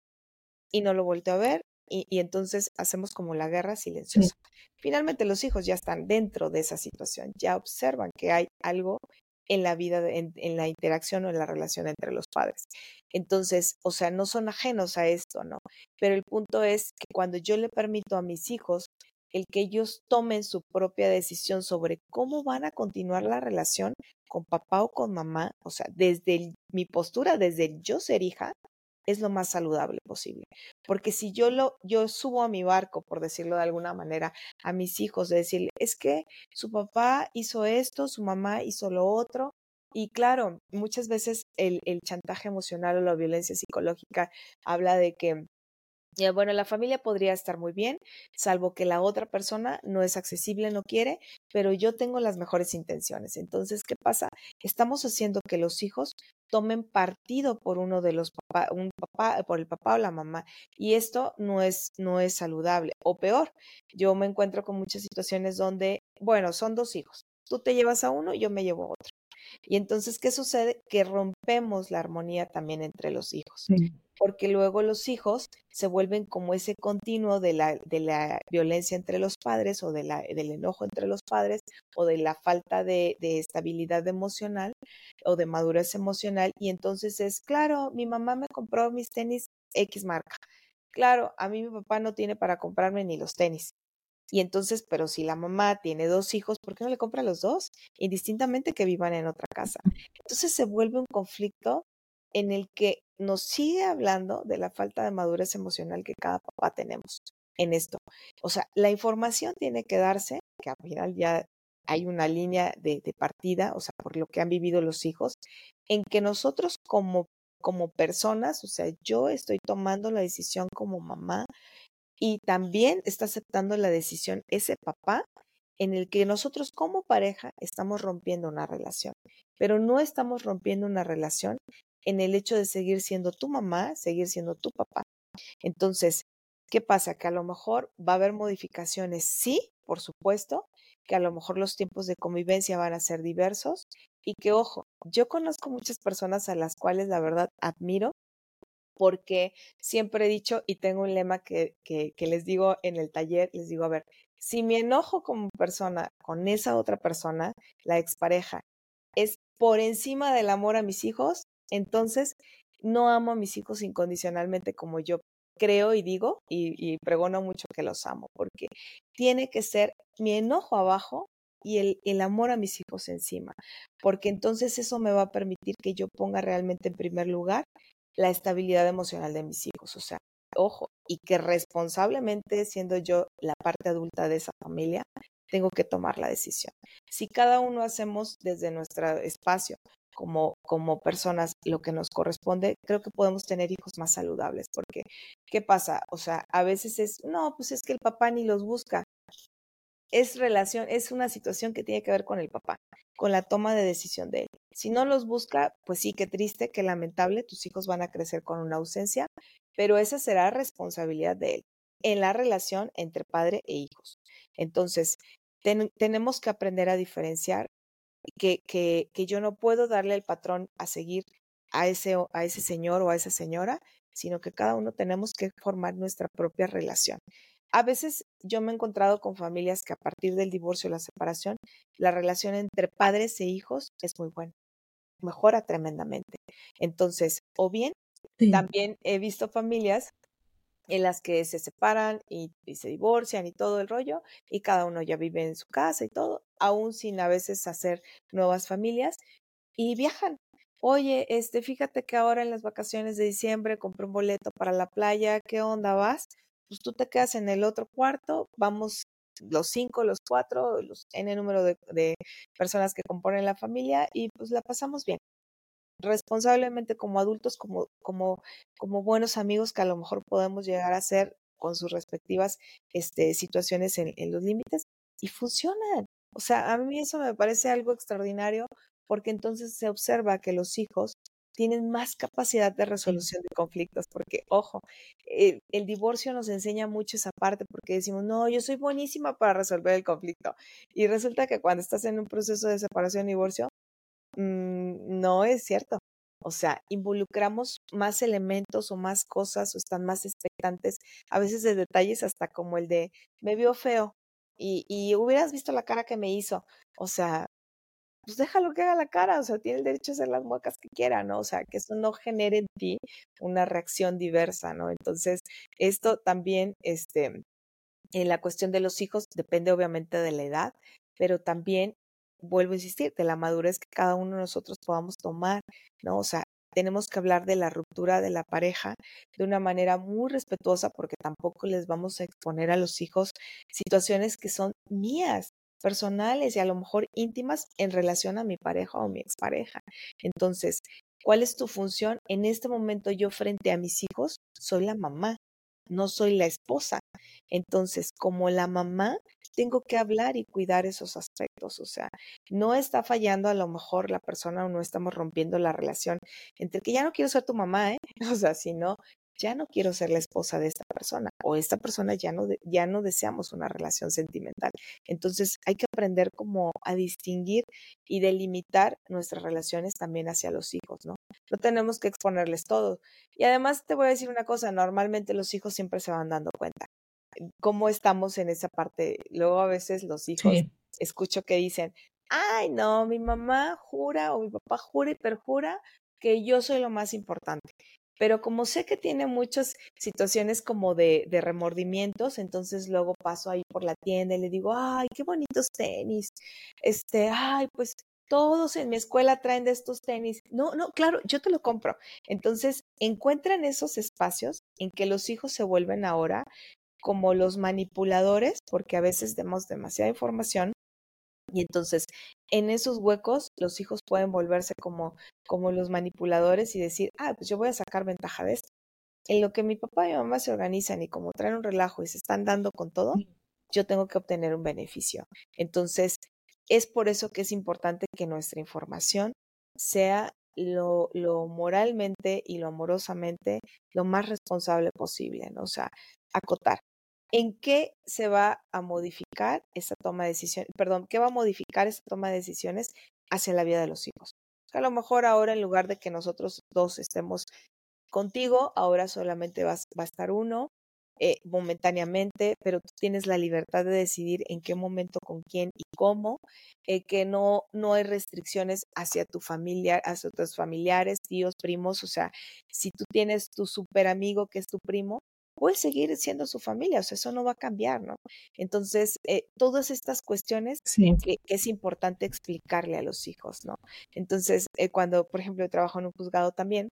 y no lo vuelto a ver y, y entonces hacemos como la guerra silenciosa. Finalmente los hijos ya están dentro de esa situación, ya observan que hay algo en la vida, en, en, la interacción o en la relación entre los padres. Entonces, o sea, no son ajenos a esto, ¿no? Pero el punto es que cuando yo le permito a mis hijos el que ellos tomen su propia decisión sobre cómo van a continuar la relación con papá o con mamá, o sea, desde mi postura, desde el yo ser hija, es lo más saludable posible. Porque si yo lo, yo subo a mi barco, por decirlo de alguna manera, a mis hijos, de decirle, es que su papá hizo esto, su mamá hizo lo otro. Y claro, muchas veces el, el chantaje emocional o la violencia psicológica habla de que ya, bueno, la familia podría estar muy bien, salvo que la otra persona no es accesible, no quiere, pero yo tengo las mejores intenciones. Entonces, ¿qué pasa? Estamos haciendo que los hijos tomen partido por uno de los papás, un papá, por el papá o la mamá. Y esto no es, no es saludable. O peor, yo me encuentro con muchas situaciones donde, bueno, son dos hijos. Tú te llevas a uno y yo me llevo a otro. Y entonces, ¿qué sucede? Que rompemos la armonía también entre los hijos. Porque luego los hijos se vuelven como ese continuo de la, de la violencia entre los padres o de la, del enojo entre los padres o de la falta de, de estabilidad emocional o de madurez emocional. Y entonces es, claro, mi mamá me compró mis tenis X marca. Claro, a mí mi papá no tiene para comprarme ni los tenis. Y entonces, pero si la mamá tiene dos hijos, ¿por qué no le compra a los dos? Indistintamente que vivan en otra casa. Entonces se vuelve un conflicto en el que nos sigue hablando de la falta de madurez emocional que cada papá tenemos en esto. O sea, la información tiene que darse, que al final ya hay una línea de, partida, o sea, por lo que han vivido los hijos, en que nosotros como, como personas, o sea, yo estoy tomando la decisión como mamá y también está aceptando la decisión ese papá en el que nosotros como pareja estamos rompiendo una relación, pero no estamos rompiendo una relación en el hecho de seguir siendo tu mamá, seguir siendo tu papá. Entonces, ¿qué pasa? Que a lo mejor va a haber modificaciones, sí, por supuesto, que a lo mejor los tiempos de convivencia van a ser diversos y que, ojo, yo conozco muchas personas a las cuales la verdad admiro porque siempre he dicho y tengo un lema que, que, les digo en el taller, les digo, a ver, si mi enojo como persona con esa otra persona, la expareja, es por encima del amor a mis hijos, entonces no amo a mis hijos incondicionalmente como yo creo y digo y, pregono mucho que los amo, porque tiene que ser mi enojo abajo y el, el, amor a mis hijos encima, porque entonces eso me va a permitir que yo ponga realmente en primer lugar la estabilidad emocional de mis hijos. O sea, ojo, y que responsablemente, siendo yo la parte adulta de esa familia, tengo que tomar la decisión. Si cada uno hacemos desde nuestro espacio como, como personas lo que nos corresponde, creo que podemos tener hijos más saludables, porque ¿qué pasa? O sea, a veces es, no, pues es que el papá ni los busca. Es relación, es una situación que tiene que ver con el papá, con la toma de decisión de él. Si no los busca, pues sí, qué triste, qué lamentable, tus hijos van a crecer con una ausencia, pero esa será responsabilidad de él en la relación entre padre e hijos. Entonces, ten, tenemos que aprender a diferenciar que, que, que, yo no puedo darle el patrón a seguir a ese, a ese señor o a esa señora, sino que cada uno tenemos que formar nuestra propia relación. A veces yo me he encontrado con familias que a partir del divorcio o la separación, la relación entre padres e hijos es muy buena mejora tremendamente. Entonces, o bien, sí. también he visto familias en las que se separan y, se divorcian y todo el rollo, y cada uno ya vive en su casa y todo, aún sin a veces hacer nuevas familias, y viajan. Oye, este, fíjate que ahora en las vacaciones de diciembre compré un boleto para la playa, ¿qué onda vas? Pues tú te quedas en el otro cuarto, vamos los cinco, los cuatro, los n número de, de, personas que componen la familia y pues la pasamos bien. Responsablemente como adultos, como, como, como buenos amigos que a lo mejor podemos llegar a ser con sus respectivas este, situaciones en, en los límites y funcionan. O sea, a mí eso me parece algo extraordinario porque entonces se observa que los hijos tienen más capacidad de resolución de conflictos, porque, ojo, el, divorcio nos enseña mucho esa parte, porque decimos, no, yo soy buenísima para resolver el conflicto. Y resulta que cuando estás en un proceso de separación y divorcio, mmm, no es cierto. O sea, involucramos más elementos o más cosas o están más expectantes, a veces de detalles hasta como el de, me vio feo y, y hubieras visto la cara que me hizo. O sea, pues déjalo que haga la cara, o sea, tiene el derecho a hacer las muecas que quiera, ¿no? O sea, que eso no genere en ti una reacción diversa, ¿no? Entonces, esto también, este, en la cuestión de los hijos, depende obviamente de la edad, pero también, vuelvo a insistir, de la madurez que cada uno de nosotros podamos tomar, ¿no? O sea, tenemos que hablar de la ruptura de la pareja de una manera muy respetuosa porque tampoco les vamos a exponer a los hijos situaciones que son mías, personales y a lo mejor íntimas en relación a mi pareja o mi expareja. Entonces, ¿cuál es tu función? En este momento yo frente a mis hijos soy la mamá, no soy la esposa. Entonces, como la mamá, tengo que hablar y cuidar esos aspectos. O sea, no está fallando a lo mejor la persona o no estamos rompiendo la relación entre que ya no quiero ser tu mamá, ¿eh? O sea, sino ya no quiero ser la esposa de esta persona o esta persona ya no, ya no deseamos una relación sentimental. Entonces hay que aprender como a distinguir y delimitar nuestras relaciones también hacia los hijos, ¿no? No tenemos que exponerles todo. Y además te voy a decir una cosa, normalmente los hijos siempre se van dando cuenta cómo estamos en esa parte. Luego a veces los hijos escucho que dicen, ay no, mi mamá jura o mi papá jura y perjura que yo soy lo más importante pero como sé que tiene muchas situaciones como de, de, remordimientos, entonces luego paso ahí por la tienda y le digo, ay, qué bonitos tenis, este, ay, pues todos en mi escuela traen de estos tenis. No, no, claro, yo te lo compro. Entonces, encuentran esos espacios en que los hijos se vuelven ahora como los manipuladores, porque a veces demos demasiada información y entonces, en esos huecos, los hijos pueden volverse como, como los manipuladores y decir, ah, pues yo voy a sacar ventaja de esto. En lo que mi papá y mi mamá se organizan y como traen un relajo y se están dando con todo, yo tengo que obtener un beneficio. Entonces, es por eso que es importante que nuestra información sea lo, lo moralmente y lo amorosamente lo más responsable posible, ¿no? O sea, acotar. ¿En qué se va a modificar esa toma de decisiones? Perdón, ¿qué va a modificar esa toma de decisiones hacia la vida de los hijos? A lo mejor ahora en lugar de que nosotros dos estemos contigo, ahora solamente va a estar uno eh, momentáneamente, pero tú tienes la libertad de decidir en qué momento, con quién y cómo, eh, que no, no hay restricciones hacia tu familia, hacia tus familiares, tíos, primos, o sea, si tú tienes tu super amigo que es tu primo, puede seguir siendo su familia, o sea, eso no va a cambiar, ¿no? Entonces, eh, todas estas cuestiones que, es importante explicarle a los hijos, ¿no? Entonces, eh, cuando, por ejemplo, yo trabajo en un juzgado también,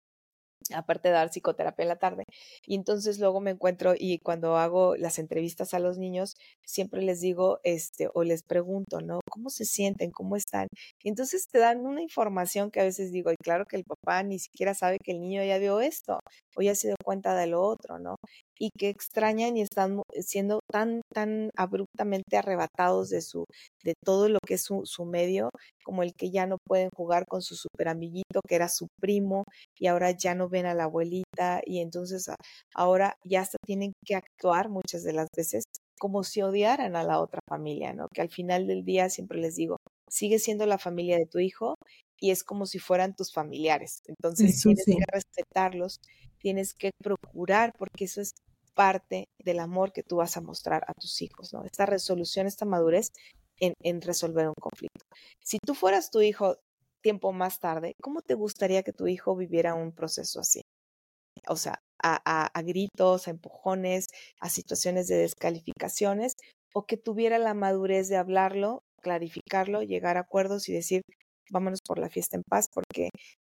aparte de dar psicoterapia en la tarde. Y entonces luego me encuentro y cuando hago las entrevistas a los niños, siempre les digo, este, o les pregunto, ¿no? ¿Cómo se sienten? ¿Cómo están? Y entonces te dan una información que a veces digo, y claro que el papá ni siquiera sabe que el niño ya vio esto o ya se dio cuenta de lo otro, ¿no? Y que extrañan y están siendo tan, tan abruptamente arrebatados de su, de todo lo que es su, su medio, como el que ya no pueden jugar con su super amiguito que era su primo y ahora ya no ven a la abuelita y entonces ahora ya hasta tienen que actuar muchas de las veces como si odiaran a la otra familia, ¿no? Que al final del día siempre les digo, sigue siendo la familia de tu hijo y es como si fueran tus familiares. Entonces tienes que respetarlos tienes que procurar, porque eso es parte del amor que tú vas a mostrar a tus hijos, ¿no? Esta resolución, esta madurez en, resolver un conflicto. Si tú fueras tu hijo tiempo más tarde, ¿cómo te gustaría que tu hijo viviera un proceso así? O sea, a, a, gritos, a empujones, a situaciones de descalificaciones, o que tuviera la madurez de hablarlo, clarificarlo, llegar a acuerdos y decir, vámonos por la fiesta en paz, porque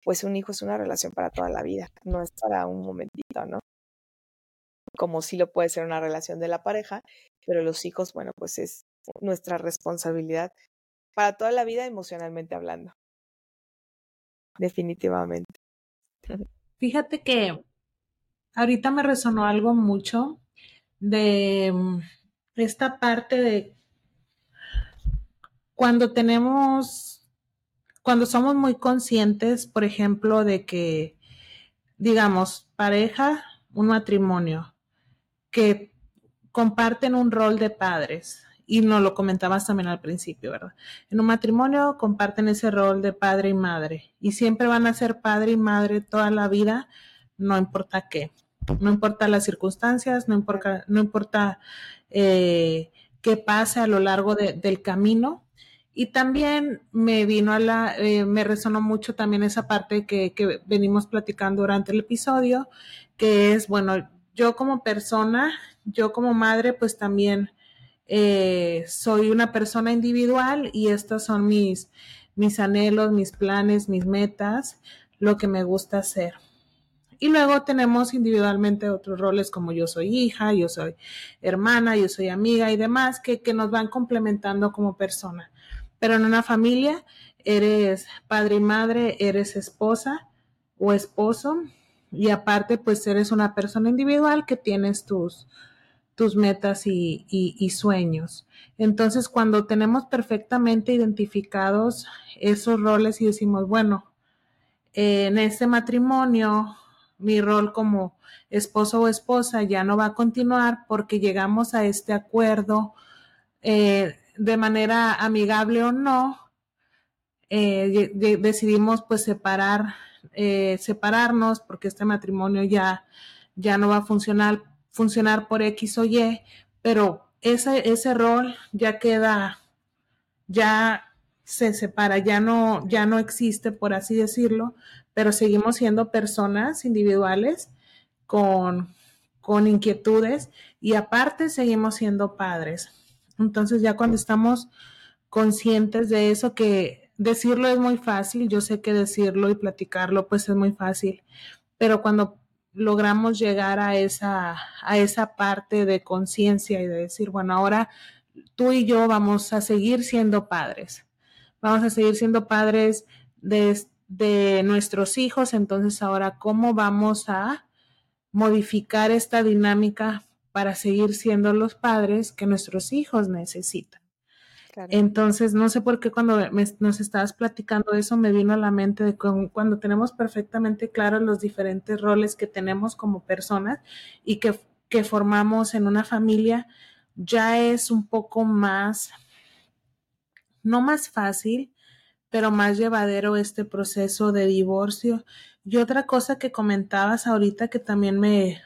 pues un hijo es una relación para toda la vida, no es para un momentito, ¿no? Como sí lo puede ser una relación de la pareja, pero los hijos, bueno, pues es nuestra responsabilidad para toda la vida emocionalmente hablando. definitivamente. Fíjate que ahorita me resonó algo mucho de mm, esta parte de cuando tenemos, cuando somos muy conscientes, por ejemplo, de que, digamos, pareja, un matrimonio, que comparten un rol de padres, y no lo comentabas también al principio, ¿verdad? En un matrimonio comparten ese rol de padre y madre y siempre van a ser padre y madre toda la vida, no importa qué, no importa las circunstancias, no importa, no importa eh, qué pase a lo largo del camino. Y también me vino a la, eh, me resonó mucho también esa parte que, que venimos platicando durante el episodio, que es, bueno, yo como persona, yo como madre, pues también eh, soy una persona individual y estos son mis, mis anhelos, mis planes, mis metas, lo que me gusta hacer. Y luego tenemos individualmente otros roles como yo soy hija, yo soy hermana, yo soy amiga y demás que, que nos van complementando como persona. Pero en una familia eres padre y madre, eres esposa o esposo y aparte pues eres una persona individual que tienes tus, tus metas y, sueños. Entonces, cuando tenemos perfectamente identificados esos roles y decimos, bueno, en este matrimonio, mi rol como esposo o esposa ya no va a continuar porque llegamos a este acuerdo eh, de manera amigable o no, eh, decidimos pues separar, eh, separarnos porque este matrimonio ya, ya no va a funcionar funcionar por X o Y, pero ese, ese rol ya queda, ya se separa, ya no, ya no existe, por así decirlo, pero seguimos siendo personas individuales con, con inquietudes y aparte seguimos siendo padres. Entonces ya cuando estamos conscientes de eso, que decirlo es muy fácil, yo sé que decirlo y platicarlo pues es muy fácil, pero cuando logramos llegar a esa, a esa parte de conciencia y de decir, bueno, ahora tú y yo vamos a seguir siendo padres, vamos a seguir siendo padres de, de nuestros hijos, entonces ahora, ¿cómo vamos a modificar esta dinámica para seguir siendo los padres que nuestros hijos necesitan? Entonces, no sé por qué cuando nos estabas platicando eso me vino a la mente de cuando tenemos perfectamente claros los diferentes roles que tenemos como personas y que, que formamos en una familia, ya es un poco más, no más fácil, pero más llevadero este proceso de divorcio. Y otra cosa que comentabas ahorita que también me,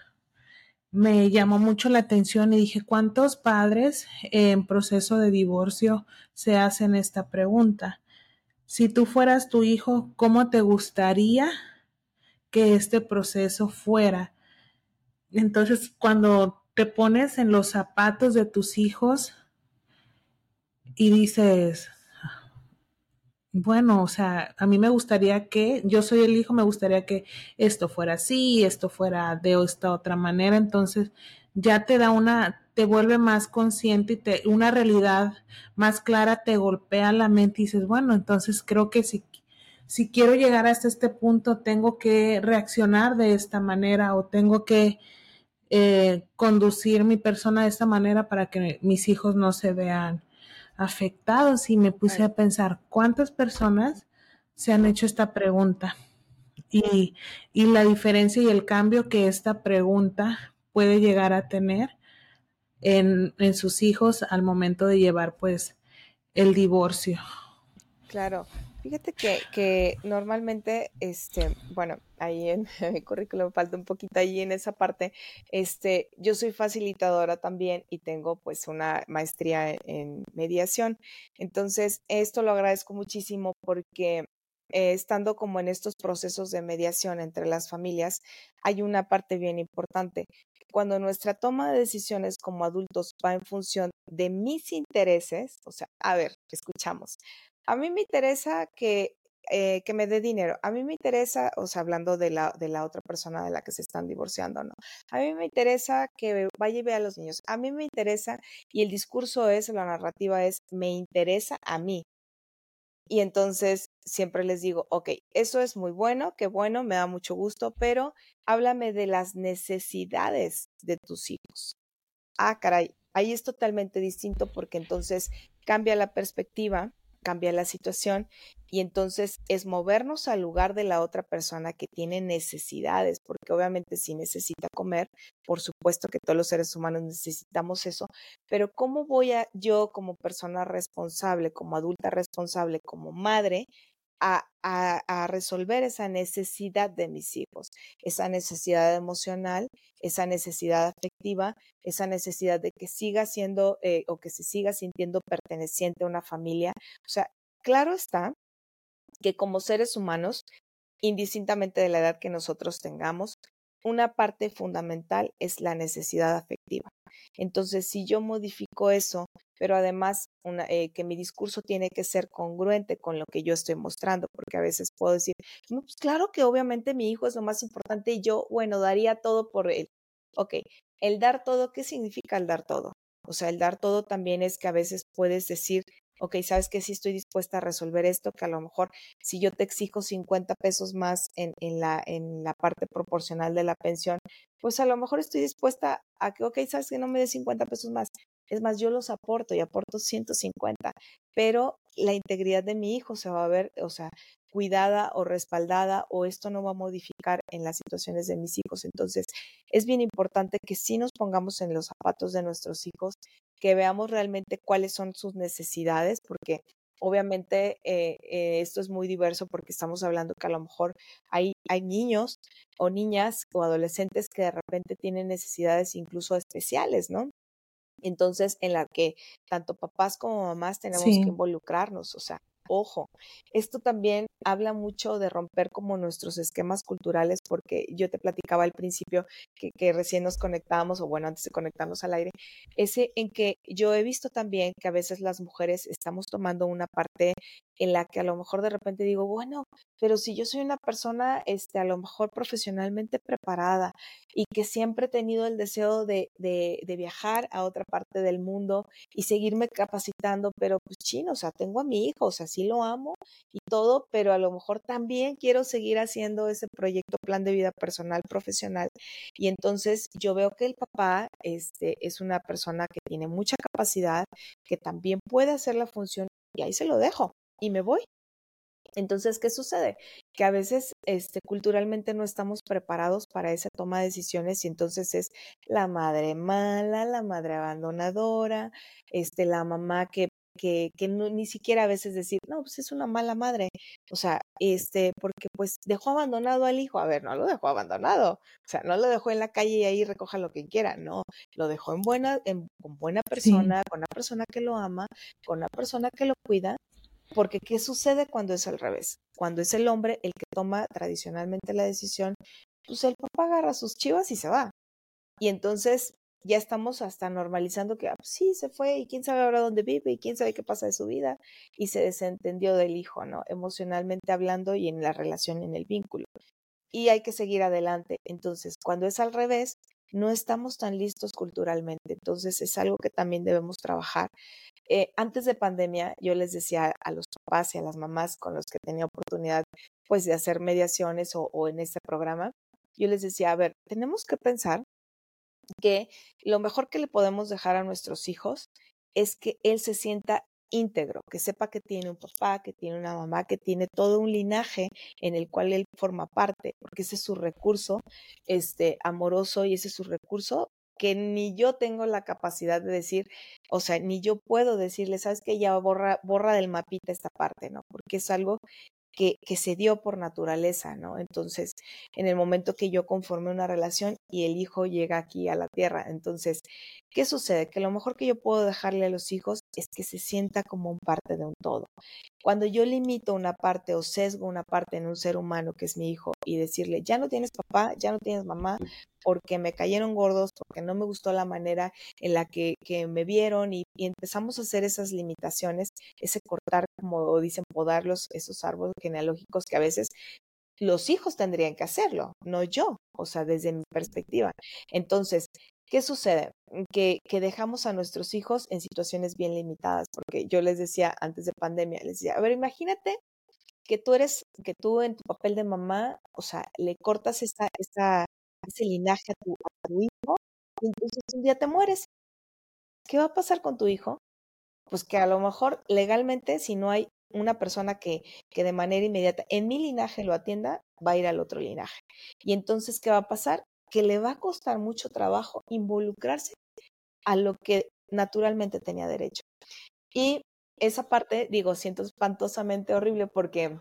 me llamó mucho la atención y dije, ¿cuántos padres en proceso de divorcio se hacen esta pregunta? Si tú fueras tu hijo, ¿cómo te gustaría que este proceso fuera? Entonces, cuando te pones en los zapatos de tus hijos y dices, bueno, o sea, a mí me gustaría que, yo soy el hijo, me gustaría que esto fuera así, esto fuera de esta otra manera, entonces ya te da una, te vuelve más consciente y te, una realidad más clara te golpea la mente y dices, bueno, entonces creo que si, si quiero llegar hasta este punto, tengo que reaccionar de esta manera o tengo que eh, conducir mi persona de esta manera para que mis hijos no se vean afectados y me puse a pensar cuántas personas se han hecho esta pregunta y, y, la diferencia y el cambio que esta pregunta puede llegar a tener en, en sus hijos al momento de llevar pues el divorcio. Claro, Fíjate que, normalmente, este, bueno, ahí en mi currículum falta un poquito ahí en esa parte. Este, yo soy facilitadora también y tengo pues una maestría en, en mediación. Entonces, esto lo agradezco muchísimo porque eh, estando como en estos procesos de mediación entre las familias, hay una parte bien importante. Cuando nuestra toma de decisiones como adultos va en función de mis intereses, o sea, a ver, escuchamos, a mí me interesa que, eh, que me dé dinero. A mí me interesa, o sea, hablando de la, de la otra persona de la que se están divorciando, ¿no? A mí me interesa que vaya y vea a los niños. A mí me interesa, y el discurso es, la narrativa es, me interesa a mí. Y entonces siempre les digo, ok, eso es muy bueno, qué bueno, me da mucho gusto, pero háblame de las necesidades de tus hijos. Ah, caray, ahí es totalmente distinto porque entonces cambia la perspectiva, cambia la situación y entonces es movernos al lugar de la otra persona que tiene necesidades, porque obviamente si necesita comer, por supuesto que todos los seres humanos necesitamos eso, pero ¿cómo voy a yo como persona responsable, como adulta responsable, como madre, a, resolver esa necesidad de mis hijos, esa necesidad emocional, esa necesidad afectiva, esa necesidad de que siga siendo eh, o que se siga sintiendo perteneciente a una familia. O sea, claro está que como seres humanos, indistintamente de la edad que nosotros tengamos, una parte fundamental es la necesidad afectiva. Entonces, si yo modifico eso, pero además eh, que mi discurso tiene que ser congruente con lo que yo estoy mostrando, porque a veces puedo decir, pues claro que obviamente mi hijo es lo más importante y yo, bueno, daría todo por él. Ok, el dar todo, ¿qué significa el dar todo? O sea, el dar todo también es que a veces puedes decir, ok, sabes que sí estoy dispuesta a resolver esto, que a lo mejor si yo te exijo 50 pesos más en, en, la, en la parte proporcional de la pensión, pues a lo mejor estoy dispuesta a que, ok, sabes que no me des 50 pesos más. Es más, yo los aporto y aporto 150, pero la integridad de mi hijo se va a ver, o sea, cuidada o respaldada o esto no va a modificar en las situaciones de mis hijos. Entonces, es bien importante que sí nos pongamos en los zapatos de nuestros hijos, que veamos realmente cuáles son sus necesidades, porque obviamente eh, eh, esto es muy diverso porque estamos hablando que a lo mejor hay, hay niños o niñas o adolescentes que de repente tienen necesidades incluso especiales, ¿no? Entonces, en la que tanto papás como mamás tenemos que involucrarnos, o sea, ojo, esto también habla mucho de romper como nuestros esquemas culturales, porque yo te platicaba al principio que, recién nos conectábamos, o bueno, antes de conectarnos al aire, ese en que yo he visto también que a veces las mujeres estamos tomando una parte en la que a lo mejor de repente digo, bueno, pero si yo soy una persona, este, a lo mejor profesionalmente preparada y que siempre he tenido el deseo de, de, viajar a otra parte del mundo y seguirme capacitando, pero pues chino, o sea, tengo a mi hijo, o sea, sí lo amo y todo, pero a lo mejor también quiero seguir haciendo ese proyecto, plan de vida personal, profesional. Y entonces yo veo que el papá este, es una persona que tiene mucha capacidad, que también puede hacer la función y ahí se lo dejo y me voy. Entonces, ¿qué sucede? Que a veces este, culturalmente no estamos preparados para esa toma de decisiones y entonces es la madre mala, la madre abandonadora, este, la mamá que que, que no, ni siquiera a veces decir, no, pues es una mala madre. O sea, este, porque pues dejó abandonado al hijo. A ver, no lo dejó abandonado. O sea, no lo dejó en la calle y ahí recoja lo que quiera. No, lo dejó en buena, en, con buena persona, con una persona que lo ama, con una persona que lo cuida. Porque ¿qué sucede cuando es al revés? Cuando es el hombre el que toma tradicionalmente la decisión, pues el papá agarra sus chivas y se va. Y entonces ya estamos hasta normalizando que ah, pues sí, se fue y quién sabe ahora dónde vive y quién sabe qué pasa de su vida y se desentendió del hijo, ¿no? Emocionalmente hablando y en la relación, en el vínculo. Y hay que seguir adelante. Entonces, cuando es al revés, no estamos tan listos culturalmente. Entonces, es algo que también debemos trabajar. Eh, antes de pandemia, yo les decía a los papás y a las mamás con los que tenía oportunidad, pues, de hacer mediaciones o, o en este programa, yo les decía, a ver, tenemos que pensar que lo mejor que le podemos dejar a nuestros hijos es que él se sienta íntegro, que sepa que tiene un papá, que tiene una mamá, que tiene todo un linaje en el cual él forma parte, porque ese es su recurso este amoroso y ese es su recurso que ni yo tengo la capacidad de decir, o sea, ni yo puedo decirle, sabes que ya borra, borra del mapita esta parte, ¿no? Porque es algo que, que, se dio por naturaleza, ¿no? Entonces, en el momento que yo conforme una relación y el hijo llega aquí a la tierra, entonces, ¿qué sucede? Que lo mejor que yo puedo dejarle a los hijos es que se sienta como un parte de un todo. Cuando yo limito una parte o sesgo una parte en un ser humano que es mi hijo y decirle, ya no tienes papá, ya no tienes mamá, porque me cayeron gordos, porque no me gustó la manera en la que, que me vieron y, y, empezamos a hacer esas limitaciones, ese cortar, como dicen, podar los, esos árboles genealógicos que a veces los hijos tendrían que hacerlo, no yo, o sea, desde mi perspectiva. Entonces, ¿Qué sucede? Que, dejamos a nuestros hijos en situaciones bien limitadas, porque yo les decía antes de pandemia, les decía, a ver, imagínate que tú eres, que tú en tu papel de mamá, o sea, le cortas esa, esa, ese linaje a tu, a tu hijo y entonces un día te mueres. ¿Qué va a pasar con tu hijo? Pues que a lo mejor legalmente, si no hay una persona que, que de manera inmediata en mi linaje lo atienda, va a ir al otro linaje. Y entonces, ¿qué va a pasar? Que le va a costar mucho trabajo involucrarse a lo que naturalmente tenía derecho. Y esa parte, digo, siento espantosamente horrible porque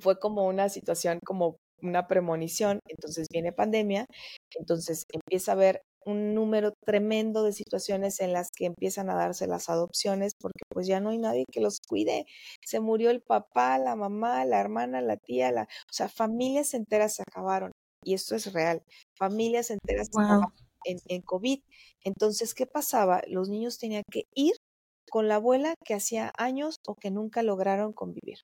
fue como una situación, como una premonición, entonces viene pandemia, entonces empieza a haber un número tremendo de situaciones en las que empiezan a darse las adopciones porque pues ya no hay nadie que los cuide. Se murió el papá, la mamá, la hermana, la tía, la, o sea, familias enteras se acabaron y esto es real, familias enteras en, en COVID. Entonces, ¿qué pasaba? Los niños tenían que ir con la abuela que hacía años o que nunca lograron convivir,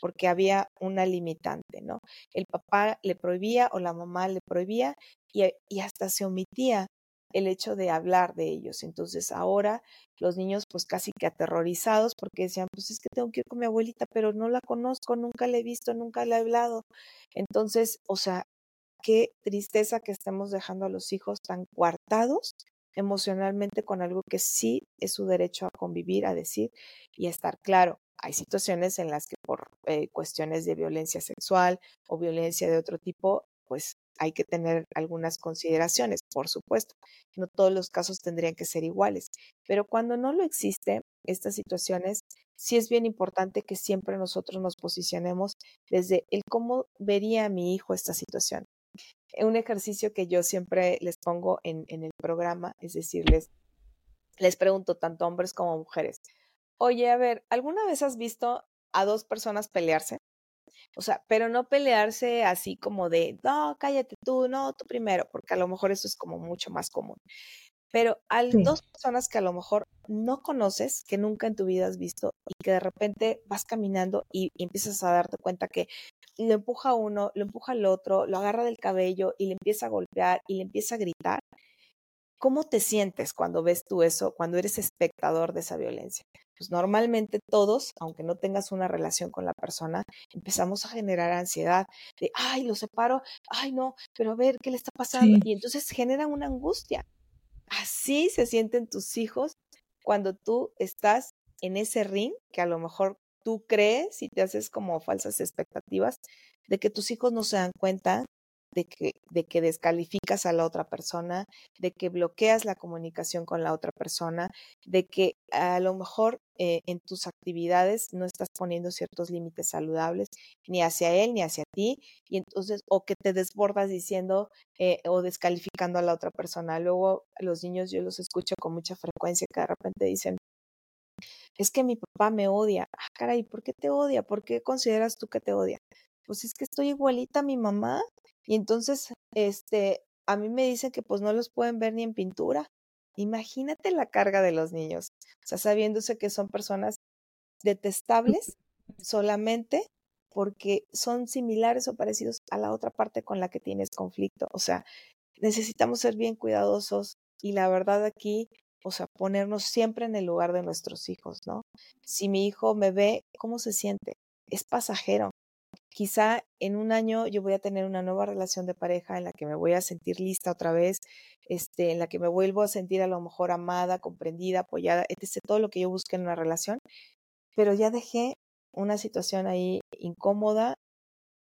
porque había una limitante, ¿no? El papá le prohibía o la mamá le prohibía y, y hasta se omitía el hecho de hablar de ellos. Entonces ahora los niños pues casi que aterrorizados porque decían, pues es que tengo que ir con mi abuelita, pero no la conozco, nunca la he visto, nunca la he hablado. Entonces, o sea, qué tristeza que estemos dejando a los hijos tan coartados emocionalmente con algo que sí es su derecho a convivir, a decir y a estar claro. Hay situaciones en las que por eh, cuestiones de violencia sexual o violencia de otro tipo, pues hay que tener algunas consideraciones, por supuesto. No todos los casos tendrían que ser iguales, pero cuando no lo existe, estas situaciones, sí es bien importante que siempre nosotros nos posicionemos desde el cómo vería mi hijo esta situación un ejercicio que yo siempre les pongo en, en el programa, es decir, les, les pregunto tanto a hombres como a mujeres, oye, a ver, ¿alguna vez has visto a dos personas pelearse? O sea, pero no pelearse así como de, no, cállate tú, no, tú primero, porque a lo mejor eso es como mucho más común. Pero hay dos personas que a lo mejor no conoces, que nunca en tu vida has visto y que de repente vas caminando y, y empiezas a darte cuenta que lo empuja a uno, lo empuja al otro, lo agarra del cabello y le empieza a golpear y le empieza a gritar. ¿Cómo te sientes cuando ves tú eso, cuando eres espectador de esa violencia? Pues normalmente todos, aunque no tengas una relación con la persona, empezamos a generar ansiedad de, ay, lo separo, ay, no, pero a ver, ¿qué le está pasando? Y entonces genera una angustia. Así se sienten tus hijos cuando tú estás en ese ring que a lo mejor tú crees y te haces como falsas expectativas de que tus hijos no se dan cuenta de que, de que descalificas a la otra persona, de que bloqueas la comunicación con la otra persona, de que a lo mejor eh, en tus actividades no estás poniendo ciertos límites saludables ni hacia él ni hacia ti, y entonces, o que te desbordas diciendo eh, o descalificando a la otra persona. Luego los niños yo los escucho con mucha frecuencia que de repente dicen, es que mi papá me odia. Ah, caray, ¿por qué te odia? ¿Por qué consideras tú que te odia? Pues es que estoy igualita a mi mamá y entonces, este, a mí me dicen que pues no los pueden ver ni en pintura. Imagínate la carga de los niños, o sea, sabiéndose que son personas detestables solamente porque son similares o parecidos a la otra parte con la que tienes conflicto. O sea, necesitamos ser bien cuidadosos y la verdad aquí o sea, ponernos siempre en el lugar de nuestros hijos, ¿no? Si mi hijo me ve, ¿cómo se siente? Es pasajero. Quizá en un año yo voy a tener una nueva relación de pareja en la que me voy a sentir lista otra vez, este, en la que me vuelvo a sentir a lo mejor amada, comprendida, apoyada, etc. Todo lo que yo busque en una relación, pero ya dejé una situación ahí incómoda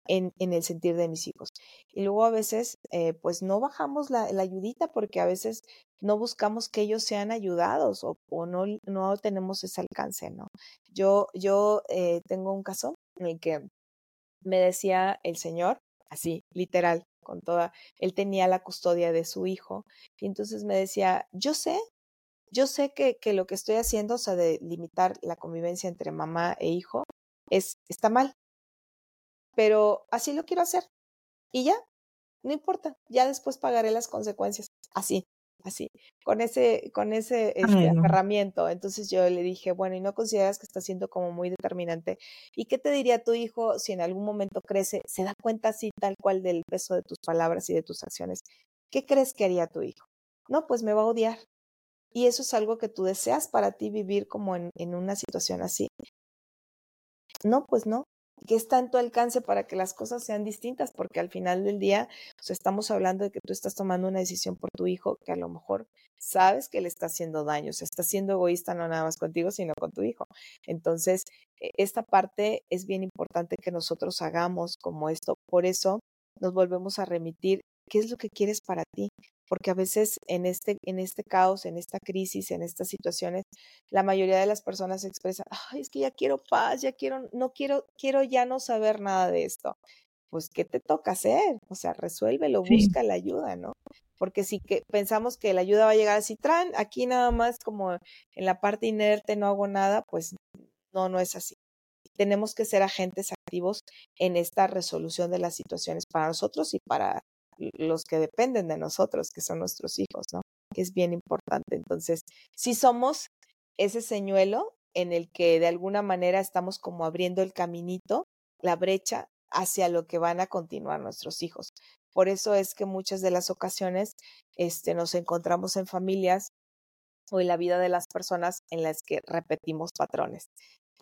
en, en, el sentir de mis hijos. Y luego a veces, eh, pues no bajamos la, la, ayudita porque a veces no buscamos que ellos sean ayudados o, no, no tenemos ese alcance, ¿no? Yo, yo eh, tengo un caso en el que me decía el Señor, así, literal, con toda, él tenía la custodia de su hijo y entonces me decía, yo sé, yo sé que, que lo que estoy haciendo, o sea, de limitar la convivencia entre mamá e hijo, es, está mal, pero así lo quiero hacer. Y ya, no importa, ya después pagaré las consecuencias. Así, así, con ese, con ese este, aferramiento. Entonces yo le dije, bueno, ¿y no consideras que está siendo como muy determinante? ¿Y qué te diría tu hijo si en algún momento crece, se da cuenta así tal cual del peso de tus palabras y de tus acciones? ¿Qué crees que haría tu hijo? no, pues me va a odiar. Y eso es algo que tú deseas para ti vivir como en, en una situación así. No, pues no, que está en tu alcance para que las cosas sean distintas, porque al final del día pues, estamos hablando de que tú estás tomando una decisión por tu hijo que a lo mejor sabes que le está haciendo daño, o sea, está siendo egoísta no nada más contigo, sino con tu hijo. Entonces, e, esta parte es bien importante que nosotros hagamos como esto. Por eso nos volvemos a remitir, ¿qué es lo que quieres para ti? porque a veces en este, en este caos, en esta crisis, en estas situaciones, la mayoría de las personas expresan, ay, es que ya quiero paz, ya quiero, no quiero, quiero ya no saber nada de esto. Pues, ¿qué te toca hacer? O sea, resuélvelo, busca la ayuda, ¿no? Porque si que pensamos que la ayuda va a llegar así, tran, aquí nada más como en la parte inerte no hago nada, pues no, no es así. Tenemos que ser agentes activos en esta resolución de las situaciones para nosotros y para los que dependen de nosotros, que son nuestros hijos, ¿no? Que es bien importante. Entonces, si somos ese señuelo en el que de alguna manera estamos como abriendo el caminito, la brecha hacia lo que van a continuar nuestros hijos. Por eso es que muchas de las ocasiones este, nos encontramos en familias o en la vida de las personas en las que repetimos patrones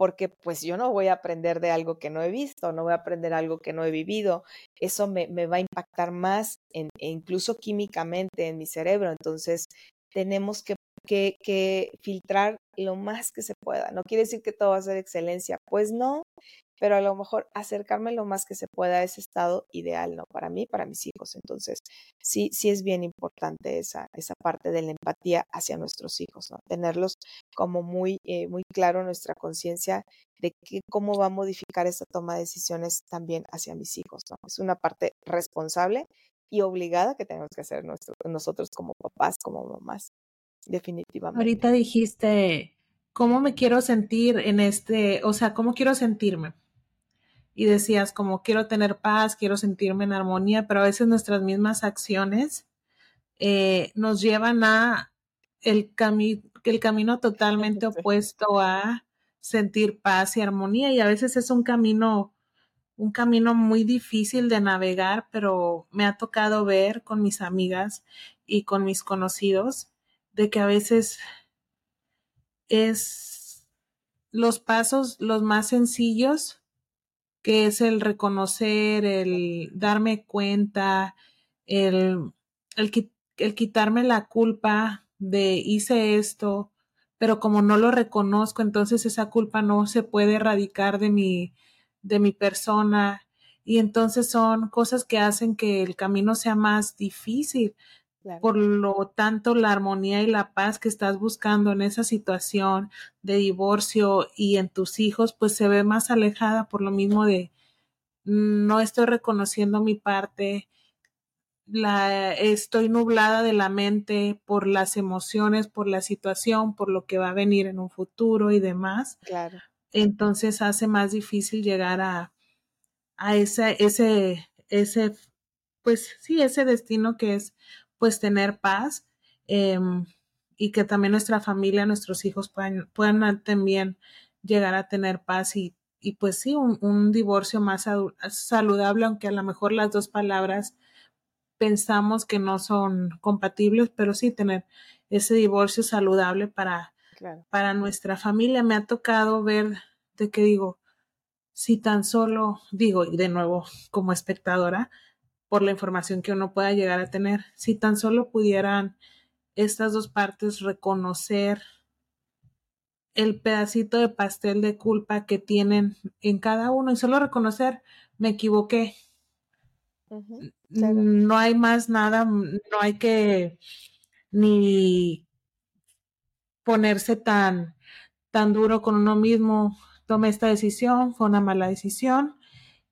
porque pues yo no voy a aprender de algo que no he visto, no voy a aprender algo que no he vivido. Eso me, va a impactar más, e incluso químicamente en mi cerebro. Entonces, tenemos que, que filtrar lo más que se pueda. No quiere decir que todo va a ser excelencia, pues no, pero a lo mejor acercarme lo más que se pueda a ese estado ideal, ¿no? Para mí, para mis hijos. Entonces, sí, sí es bien importante esa, esa parte de la empatía hacia nuestros hijos, ¿no? Tenerlos como muy, eh, muy claro nuestra conciencia de que, cómo va a modificar esa toma de decisiones también hacia mis hijos, ¿no? Es una parte responsable y obligada que tenemos que hacer nosotros como papás, como mamás, definitivamente. Ahorita dijiste, ¿cómo me quiero sentir en este, o sea, cómo quiero sentirme? Y decías como quiero tener paz, quiero sentirme en armonía, pero a veces nuestras mismas acciones eh, nos llevan a el, el camino totalmente. opuesto a sentir paz y armonía y a veces es un camino un camino muy difícil de navegar, pero me ha tocado ver con mis amigas y con mis conocidos de que a veces es los pasos los más sencillos que es el reconocer, el darme cuenta, el, el, el quitarme la culpa de hice esto, pero como no lo reconozco, entonces esa culpa no se puede erradicar de mi, de mi persona. Y entonces son cosas que hacen que el camino sea más difícil. Por lo tanto, la armonía y la paz que estás buscando en esa situación de divorcio y en tus hijos, pues se ve más alejada por lo mismo de no estoy reconociendo mi parte, la, estoy nublada de la mente por las emociones, por la situación, por lo que va a venir en un futuro y demás. Claro. Entonces hace más difícil llegar a, a ese, ese, ese, pues sí, ese destino que es pues tener paz em, y que también nuestra familia, nuestros hijos puedan, puedan también llegar a tener paz y, y pues sí, un, un divorcio más saludable, aunque a lo mejor las dos palabras pensamos que no son compatibles, pero sí tener ese divorcio saludable para, para nuestra familia. Me ha tocado ver de que digo, si tan solo, digo, y de nuevo como espectadora, por la información que uno pueda llegar a tener. Si tan solo pudieran estas dos partes reconocer el pedacito de pastel de culpa que tienen en cada uno y solo reconocer, me equivoqué. No hay más nada, no hay que ni ponerse tan, tan duro con uno mismo. Tomé esta decisión, fue una mala decisión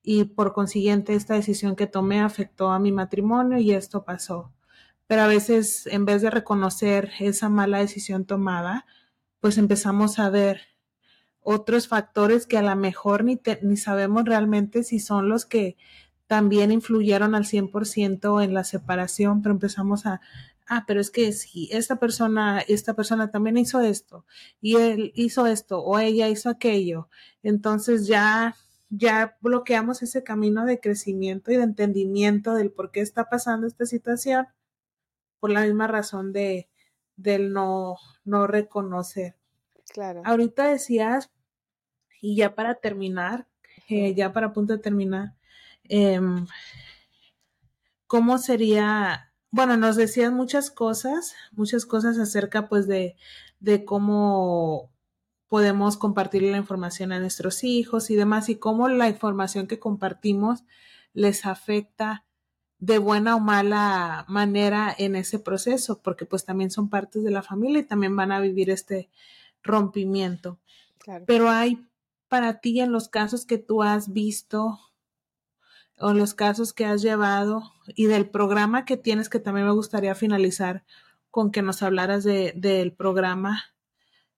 y por consiguiente esta decisión que tomé afectó a mi matrimonio y esto pasó. Pero a veces en vez de reconocer esa mala decisión tomada, pues empezamos a ver otros factores que a lo mejor ni, ni sabemos realmente si son los que también influyeron al 100% en la separación, pero empezamos a, ah, pero es que si esta persona, esta persona también hizo esto, y él hizo esto, o ella hizo aquello, entonces ya ya bloqueamos ese camino de crecimiento y de entendimiento del por qué está pasando esta situación por la misma razón de del no, no reconocer. Claro. Ahorita decías, y ya para terminar, eh, ya para punto de terminar, em, ¿cómo sería? Bueno, nos decías muchas cosas, muchas cosas acerca pues de, de cómo podemos compartir la información a nuestros hijos y demás, y cómo la información que compartimos les afecta de buena o mala manera en ese proceso, porque pues también son partes de la familia y también van a vivir este rompimiento. Pero hay para ti en los casos que tú has visto o los casos que has llevado y del programa que tienes, que también me gustaría finalizar con que nos hablaras de, del programa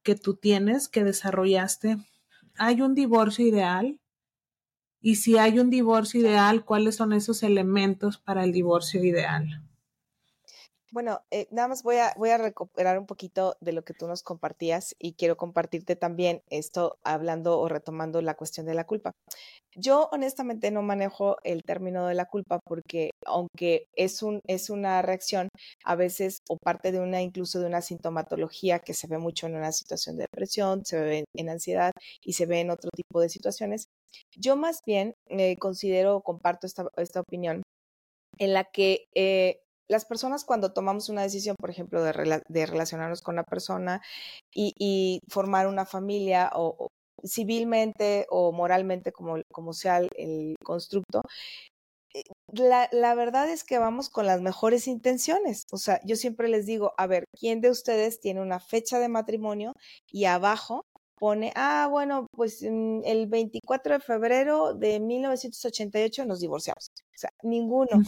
que tú tienes, que desarrollaste, ¿hay un divorcio ideal? Y si hay un divorcio ideal, ¿cuáles son esos elementos para el divorcio ideal? Bueno, eh, nada más voy a, voy a recuperar un poquito de lo que tú nos compartías y quiero compartirte también esto hablando o retomando la cuestión de la culpa. Yo honestamente no manejo el término de la culpa porque aunque es, un, es una reacción a veces o parte de una incluso de una sintomatología que se ve mucho en una situación de depresión, se ve en, ansiedad y se ve en otro tipo de situaciones, yo más bien eh, considero, comparto esta, esta opinión en la que eh, las personas cuando tomamos una decisión, por ejemplo, de, relacionarnos con una persona y, formar una familia o, civilmente o moralmente, como, como sea el, constructo, eh, la, la, verdad es que vamos con las mejores intenciones. O sea, yo siempre les digo, a ver, ¿quién de ustedes tiene una fecha de matrimonio y abajo pone, ah, bueno, pues mm, el 24 de febrero de 1988 nos divorciamos. O sea, ninguno.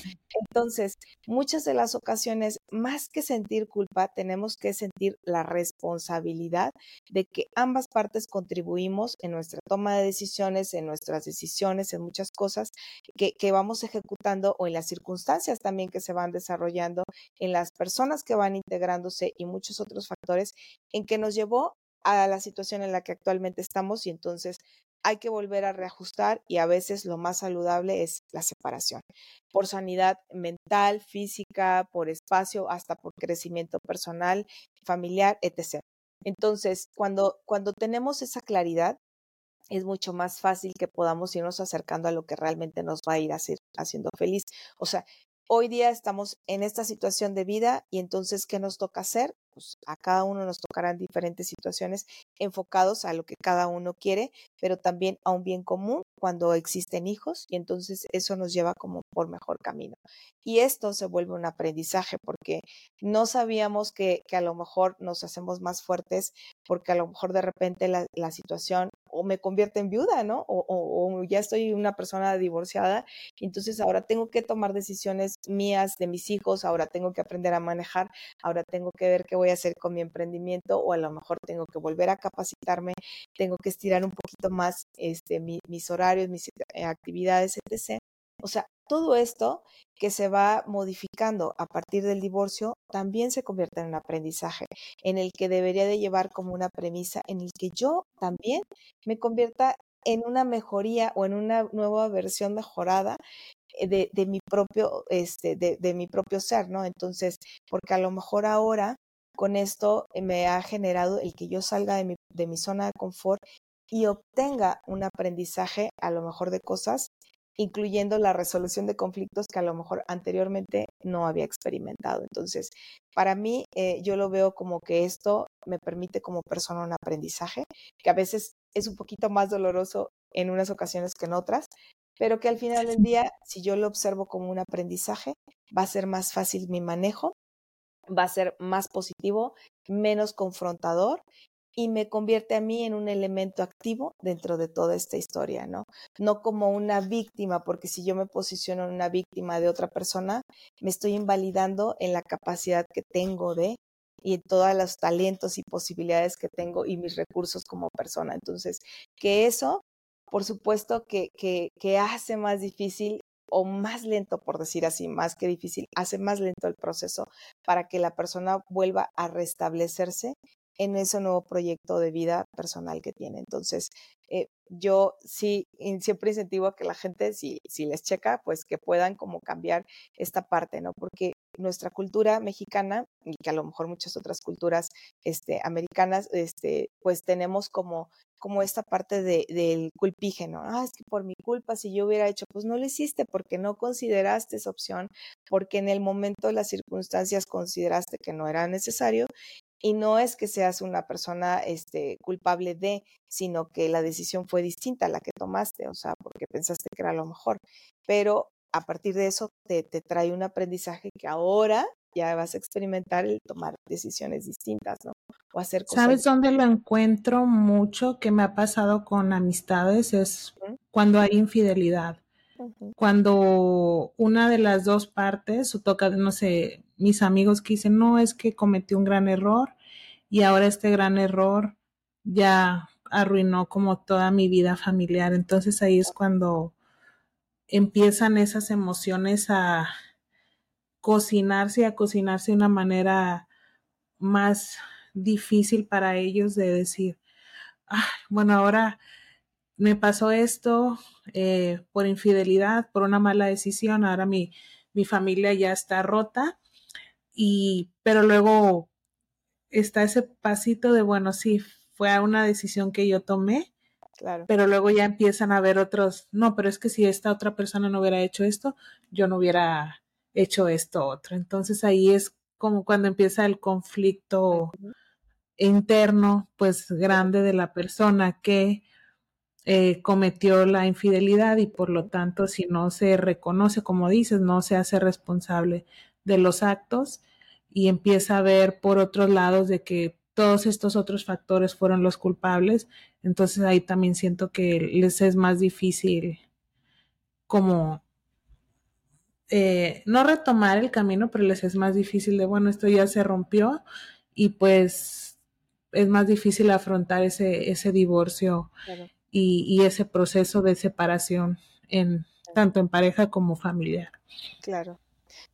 Entonces, muchas de las ocasiones, más que sentir culpa, tenemos que sentir la responsabilidad de que ambas partes contribuimos en nuestra toma de decisiones, en nuestras decisiones, en muchas cosas que, que vamos ejecutando o en las circunstancias también que se van desarrollando, en las personas que van integrándose y muchos otros factores en que nos llevó a la situación en la que actualmente estamos y entonces hay que volver a reajustar y a veces lo más saludable es la separación, por sanidad mental, física, por espacio, hasta por crecimiento personal, familiar, etc. Entonces, cuando, cuando tenemos esa claridad, es mucho más fácil que podamos irnos acercando a lo que realmente nos va a ir haciendo feliz. O sea, hoy día estamos en esta situación de vida y entonces, ¿qué nos toca hacer? Pues a cada uno nos tocarán diferentes situaciones enfocados a lo que cada uno quiere, pero también a un bien común cuando existen hijos y entonces eso nos lleva como por mejor camino. Y esto se vuelve un aprendizaje porque no sabíamos que, que a lo mejor nos hacemos más fuertes porque a lo mejor de repente la, la situación o me convierte en viuda, ¿no? O, o, ya estoy una persona divorciada, entonces ahora tengo que tomar decisiones mías de mis hijos, ahora tengo que aprender a manejar, ahora tengo que ver qué voy a hacer con mi emprendimiento o a lo mejor tengo que volver a capacitarme, tengo que estirar un poquito más este, mis horarios, mis eh, actividades, etc. O sea, todo esto que se va modificando a partir del divorcio también se convierte en un aprendizaje en el que debería de llevar como una premisa en el que yo también me convierta en una mejoría o en una nueva versión mejorada eh, de, de mi propio, este, de, de, mi propio ser, ¿no? Entonces, porque a lo mejor ahora con esto me ha generado el que yo salga de mi, de mi zona de confort y obtenga un aprendizaje a lo mejor de cosas incluyendo la resolución de conflictos que a lo mejor anteriormente no había experimentado. Entonces, para mí, eh, yo lo veo como que esto me permite como persona un aprendizaje, que a veces es un poquito más doloroso en unas ocasiones que en otras, pero que al final del día, si yo lo observo como un aprendizaje, va a ser más fácil mi manejo, va a ser más positivo, menos confrontador y me convierte a mí en un elemento activo dentro de toda esta historia, ¿no? No como una víctima, porque si yo me posiciono en una víctima de otra persona, me estoy invalidando en la capacidad que tengo de y en todos los talentos y posibilidades que tengo y mis recursos como persona. Entonces, que eso, por supuesto, que, que, que hace más difícil o más lento, por decir así, más que difícil, hace más lento el proceso para que la persona vuelva a restablecerse en ese nuevo proyecto de vida personal que tiene. Entonces, eh, yo sí siempre incentivo a que la gente, si, si les checa, pues que puedan como cambiar esta parte, ¿no? Porque nuestra cultura mexicana y que a lo mejor muchas otras culturas este, americanas, este, pues tenemos como, como esta parte de, del culpígeno. Ah, es que por mi culpa, si yo hubiera hecho, pues no lo hiciste porque no consideraste esa opción, porque en el momento de las circunstancias consideraste que no era necesario y no es que seas una persona este, culpable de, sino que la decisión fue distinta a la que tomaste, o sea, porque pensaste que era lo mejor. Pero a partir de eso te, te trae un aprendizaje que ahora ya vas a experimentar el tomar decisiones distintas, ¿no? O hacer cosas. ¿Sabes dónde lo encuentro mucho que me ha pasado con amistades? Es cuando hay infidelidad. Cuando una de las dos partes, o toca, no sé, mis amigos que dicen, no, es que cometí un gran error y ahora este gran error ya arruinó como toda mi vida familiar. Entonces ahí es cuando empiezan esas emociones a cocinarse a cocinarse de una manera más difícil para ellos de decir, bueno, ahora me pasó esto eh, por infidelidad, por una mala decisión, ahora mi, mi familia ya está rota y, pero luego está ese pasito de, bueno, sí, fue una decisión que yo tomé, Claro. Pero luego ya empiezan a ver otros, no, pero es que si esta otra persona no hubiera hecho esto, yo no hubiera hecho esto otro. Entonces ahí es como cuando empieza el conflicto interno, pues grande de la persona que eh, cometió la infidelidad y por lo tanto si no se reconoce, como dices, no se hace responsable de los actos y empieza a ver por otros lados de que todos estos otros factores fueron los culpables, entonces ahí también siento que les es más difícil como eh, no retomar el camino, pero les es más difícil de, bueno, esto ya se rompió y pues es más difícil afrontar ese, ese divorcio y, y, ese proceso de separación en tanto en pareja como familiar. Claro.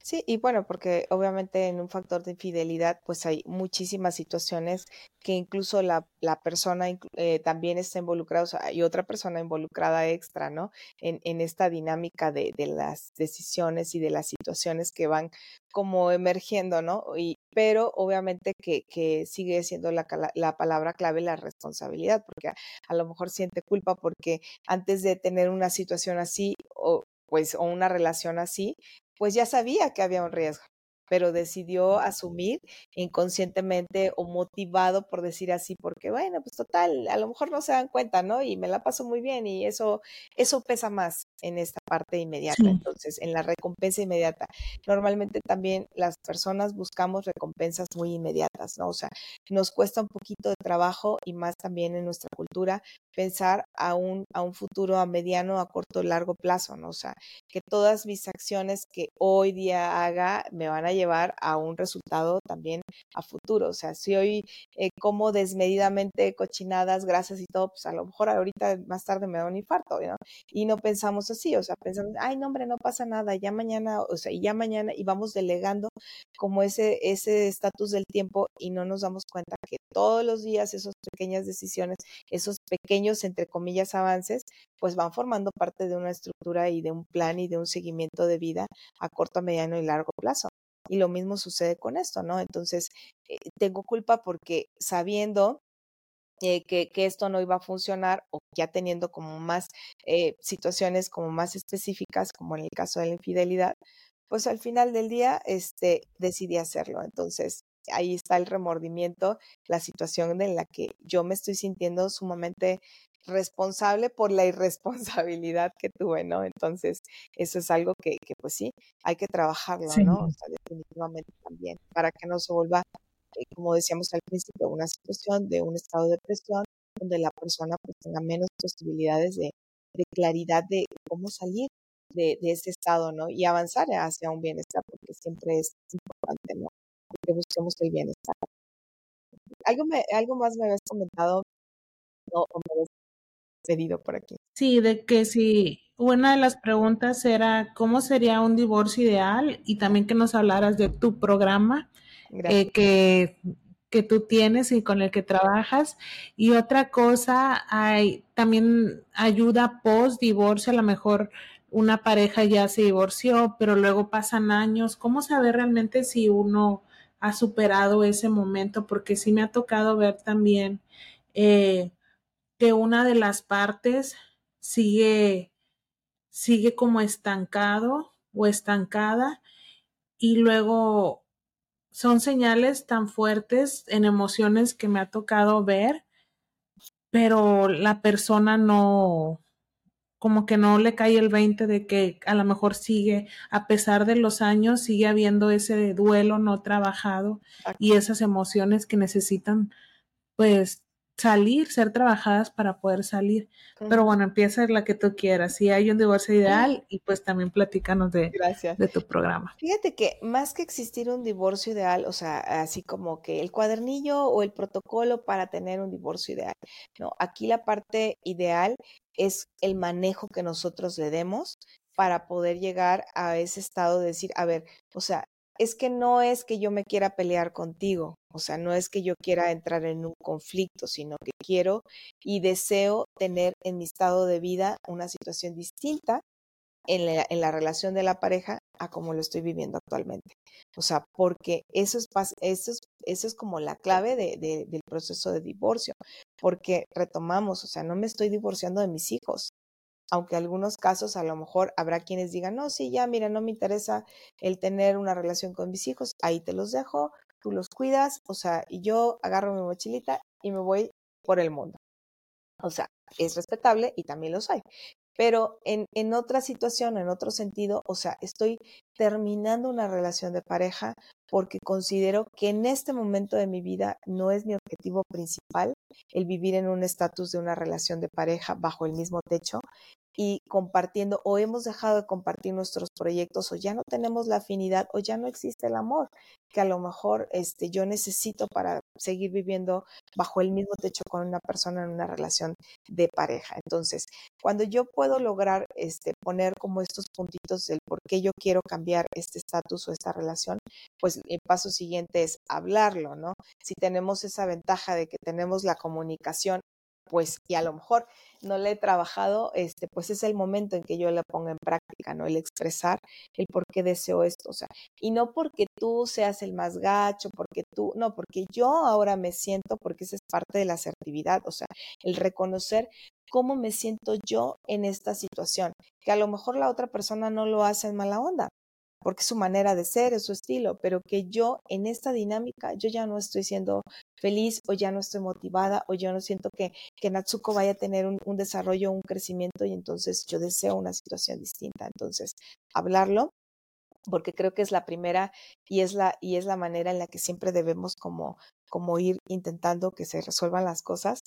Sí, y bueno, porque obviamente en un factor de infidelidad, pues hay muchísimas situaciones que incluso la, la persona eh, también está involucrada, o sea, hay otra persona involucrada extra, ¿no? En, en esta dinámica de, de, las decisiones y de las situaciones que van como emergiendo, ¿no? Y, pero obviamente que, que sigue siendo la, la, palabra clave la responsabilidad, porque a, a, lo mejor siente culpa porque antes de tener una situación así, o pues, o una relación así, pues ya sabía que había un riesgo pero decidió asumir inconscientemente o motivado por decir así, porque bueno, pues total, a lo mejor no se dan cuenta, ¿no? Y me la paso muy bien y eso, eso pesa más en esta parte inmediata. Entonces, en la recompensa inmediata, normalmente también las personas buscamos recompensas muy inmediatas, ¿no? O sea, nos cuesta un poquito de trabajo y más también en nuestra cultura pensar a un, a un futuro a mediano, a corto, largo plazo, ¿no? O sea, que todas mis acciones que hoy día haga me van a llevar a un resultado también a futuro. O sea, si hoy eh, como desmedidamente cochinadas, grasas y todo, pues a lo mejor ahorita más tarde me da un infarto, ¿no? Y no pensamos así, o sea, pensamos, ay, no, hombre, no pasa nada, ya mañana, o sea, y ya mañana, y vamos delegando como ese ese estatus del tiempo y no nos damos cuenta que todos los días esas pequeñas decisiones, esos pequeños, entre comillas, avances, pues van formando parte de una estructura y de un plan y de un seguimiento de vida a corto, mediano y largo plazo. Y lo mismo sucede con esto, ¿no? Entonces, eh, tengo culpa porque sabiendo eh, que, esto no iba a funcionar o ya teniendo como más eh, situaciones como más específicas, como en el caso de la infidelidad, pues al final del día este, decidí hacerlo. Entonces, ahí está el remordimiento, la situación en la que yo me estoy sintiendo sumamente responsable por la irresponsabilidad que tuve, ¿no? Entonces, eso es algo que, que pues sí, hay que trabajarlo, ¿no? O sea, definitivamente también, para que no se vuelva, eh, como decíamos al principio, una situación de un estado de depresión donde la persona pues tenga menos posibilidades de, de claridad de cómo salir de, de, ese estado, ¿no? Y avanzar hacia un bienestar, porque siempre es importante, ¿no? Que busquemos el bienestar. Algo, me, algo más me habías comentado, no, o me habías pedido por aquí. Sí, de que si una de las preguntas era cómo sería un divorcio ideal y también que nos hablaras de tu programa eh, que, que tú tienes y con el que trabajas. Y otra cosa, hay también ayuda post divorcio, a lo mejor una pareja ya se divorció, pero luego pasan años, ¿cómo saber realmente si uno ha superado ese momento? Porque sí me ha tocado ver también eh, que una de las partes sigue, sigue como estancado o estancada y luego son señales tan fuertes en emociones que me ha tocado ver, pero la persona no, como que no le cae el 20 de que a lo mejor sigue, a pesar de los años, sigue habiendo ese duelo no trabajado y esas emociones que necesitan, pues, salir, ser trabajadas para poder salir. Pero bueno, empieza la que tú quieras. Si hay un divorcio ideal y pues también platícanos de, de tu programa. Fíjate que más que existir un divorcio ideal, o sea, así como que el cuadernillo o el protocolo para tener un divorcio ideal, no, aquí la parte ideal es el manejo que nosotros le demos para poder llegar a ese estado de decir, a ver, o sea, es que no es que yo me quiera pelear contigo, o sea, no es que yo quiera entrar en un conflicto, sino que quiero y deseo tener en mi estado de vida una situación distinta en la, relación de la pareja a como lo estoy viviendo actualmente. O sea, porque eso es, eso es, eso es como la clave del proceso de divorcio, porque retomamos, o sea, no me estoy divorciando de mis hijos, aunque en algunos casos a lo mejor habrá quienes digan, no, sí, ya, mira, no me interesa el tener una relación con mis hijos, ahí te los dejo, tú los cuidas, o sea, y yo agarro mi mochilita y me voy por el mundo. O sea, es respetable y también los hay. Pero en, en otra situación, en otro sentido, o sea, estoy terminando una relación de pareja porque considero que en este momento de mi vida no es mi objetivo principal el vivir en un estatus de una relación de pareja bajo el mismo techo y compartiendo o hemos dejado de compartir nuestros proyectos o ya no tenemos la afinidad o ya no existe el amor que a lo mejor este yo necesito para seguir viviendo bajo el mismo techo con una persona en una relación de pareja. Entonces, cuando yo puedo lograr este poner como estos puntitos del por qué yo quiero cambiar este estatus o esta relación, pues el paso siguiente es hablarlo, ¿no? Si tenemos esa ventaja de que tenemos la comunicación pues, y a lo mejor no le he trabajado, este, pues es el momento en que yo le ponga en práctica, ¿no? El expresar el por qué deseo esto, o sea, y no porque tú seas el más gacho, porque tú, no, porque yo ahora me siento, porque esa es parte de la asertividad, o sea, el reconocer cómo me siento yo en esta situación, que a lo mejor la otra persona no lo hace en mala onda, porque es su manera de ser, es su estilo, pero que yo en esta dinámica, yo ya no estoy siendo feliz o ya no estoy motivada o yo no siento que, que Natsuko vaya a tener un, un desarrollo, un crecimiento y entonces yo deseo una situación distinta. Entonces, hablarlo porque creo que es la primera y es la y es la manera en la que siempre debemos como como ir intentando que se resuelvan las cosas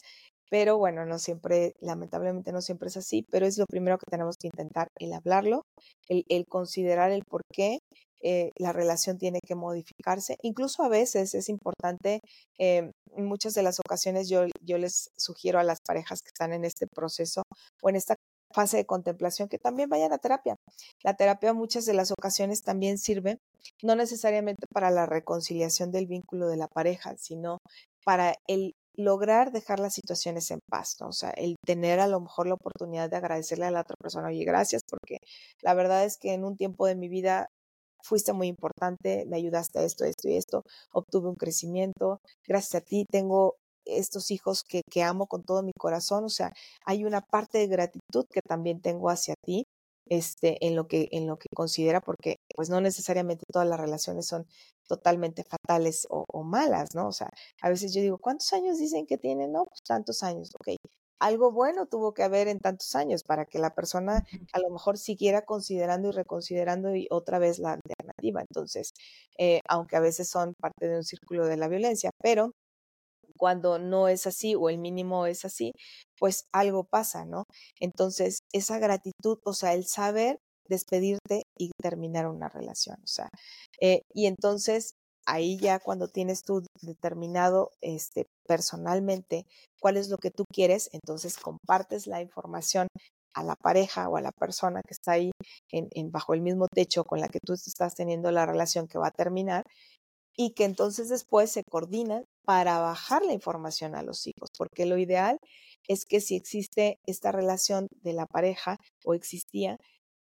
pero bueno, no siempre, lamentablemente no siempre es así, pero es lo primero que tenemos que intentar, el hablarlo, el, considerar el por qué eh, la relación tiene que modificarse. Incluso a veces es importante, eh, en muchas de las ocasiones yo, yo les sugiero a las parejas que están en este proceso o en esta fase de contemplación que también vayan a terapia. La terapia muchas de las ocasiones también sirve no necesariamente para la reconciliación del vínculo de la pareja, sino para el lograr dejar las situaciones en paz, ¿no? O sea, el tener a lo mejor la oportunidad de agradecerle a la otra persona, oye, gracias, porque la verdad es que en un tiempo de mi vida fuiste muy importante, me ayudaste a esto, esto y esto, obtuve un crecimiento, gracias a ti tengo estos hijos que, que amo con todo mi corazón, o sea, hay una parte de gratitud que también tengo hacia ti este, en lo que, en lo que considera, porque pues no necesariamente todas las relaciones son totalmente fatales o, o, malas, ¿no? O sea, a veces yo digo, ¿cuántos años dicen que tienen? No, pues tantos años, ok. Algo bueno tuvo que haber en tantos años para que la persona a lo mejor siguiera considerando y reconsiderando y otra vez la alternativa. Entonces, eh, aunque a veces son parte de un círculo de la violencia, pero cuando no es así o el mínimo es así, pues algo pasa, ¿no? Entonces, esa gratitud, o sea, el saber despedirte y terminar una relación, o sea, eh, y entonces ahí ya cuando tienes tú determinado este, personalmente cuál es lo que tú quieres, entonces compartes la información a la pareja o a la persona que está ahí en, en, bajo el mismo techo con la que tú estás teniendo la relación que va a terminar y que entonces después se coordinan para bajar la información a los hijos, porque lo ideal es que si existe esta relación de la pareja o existía,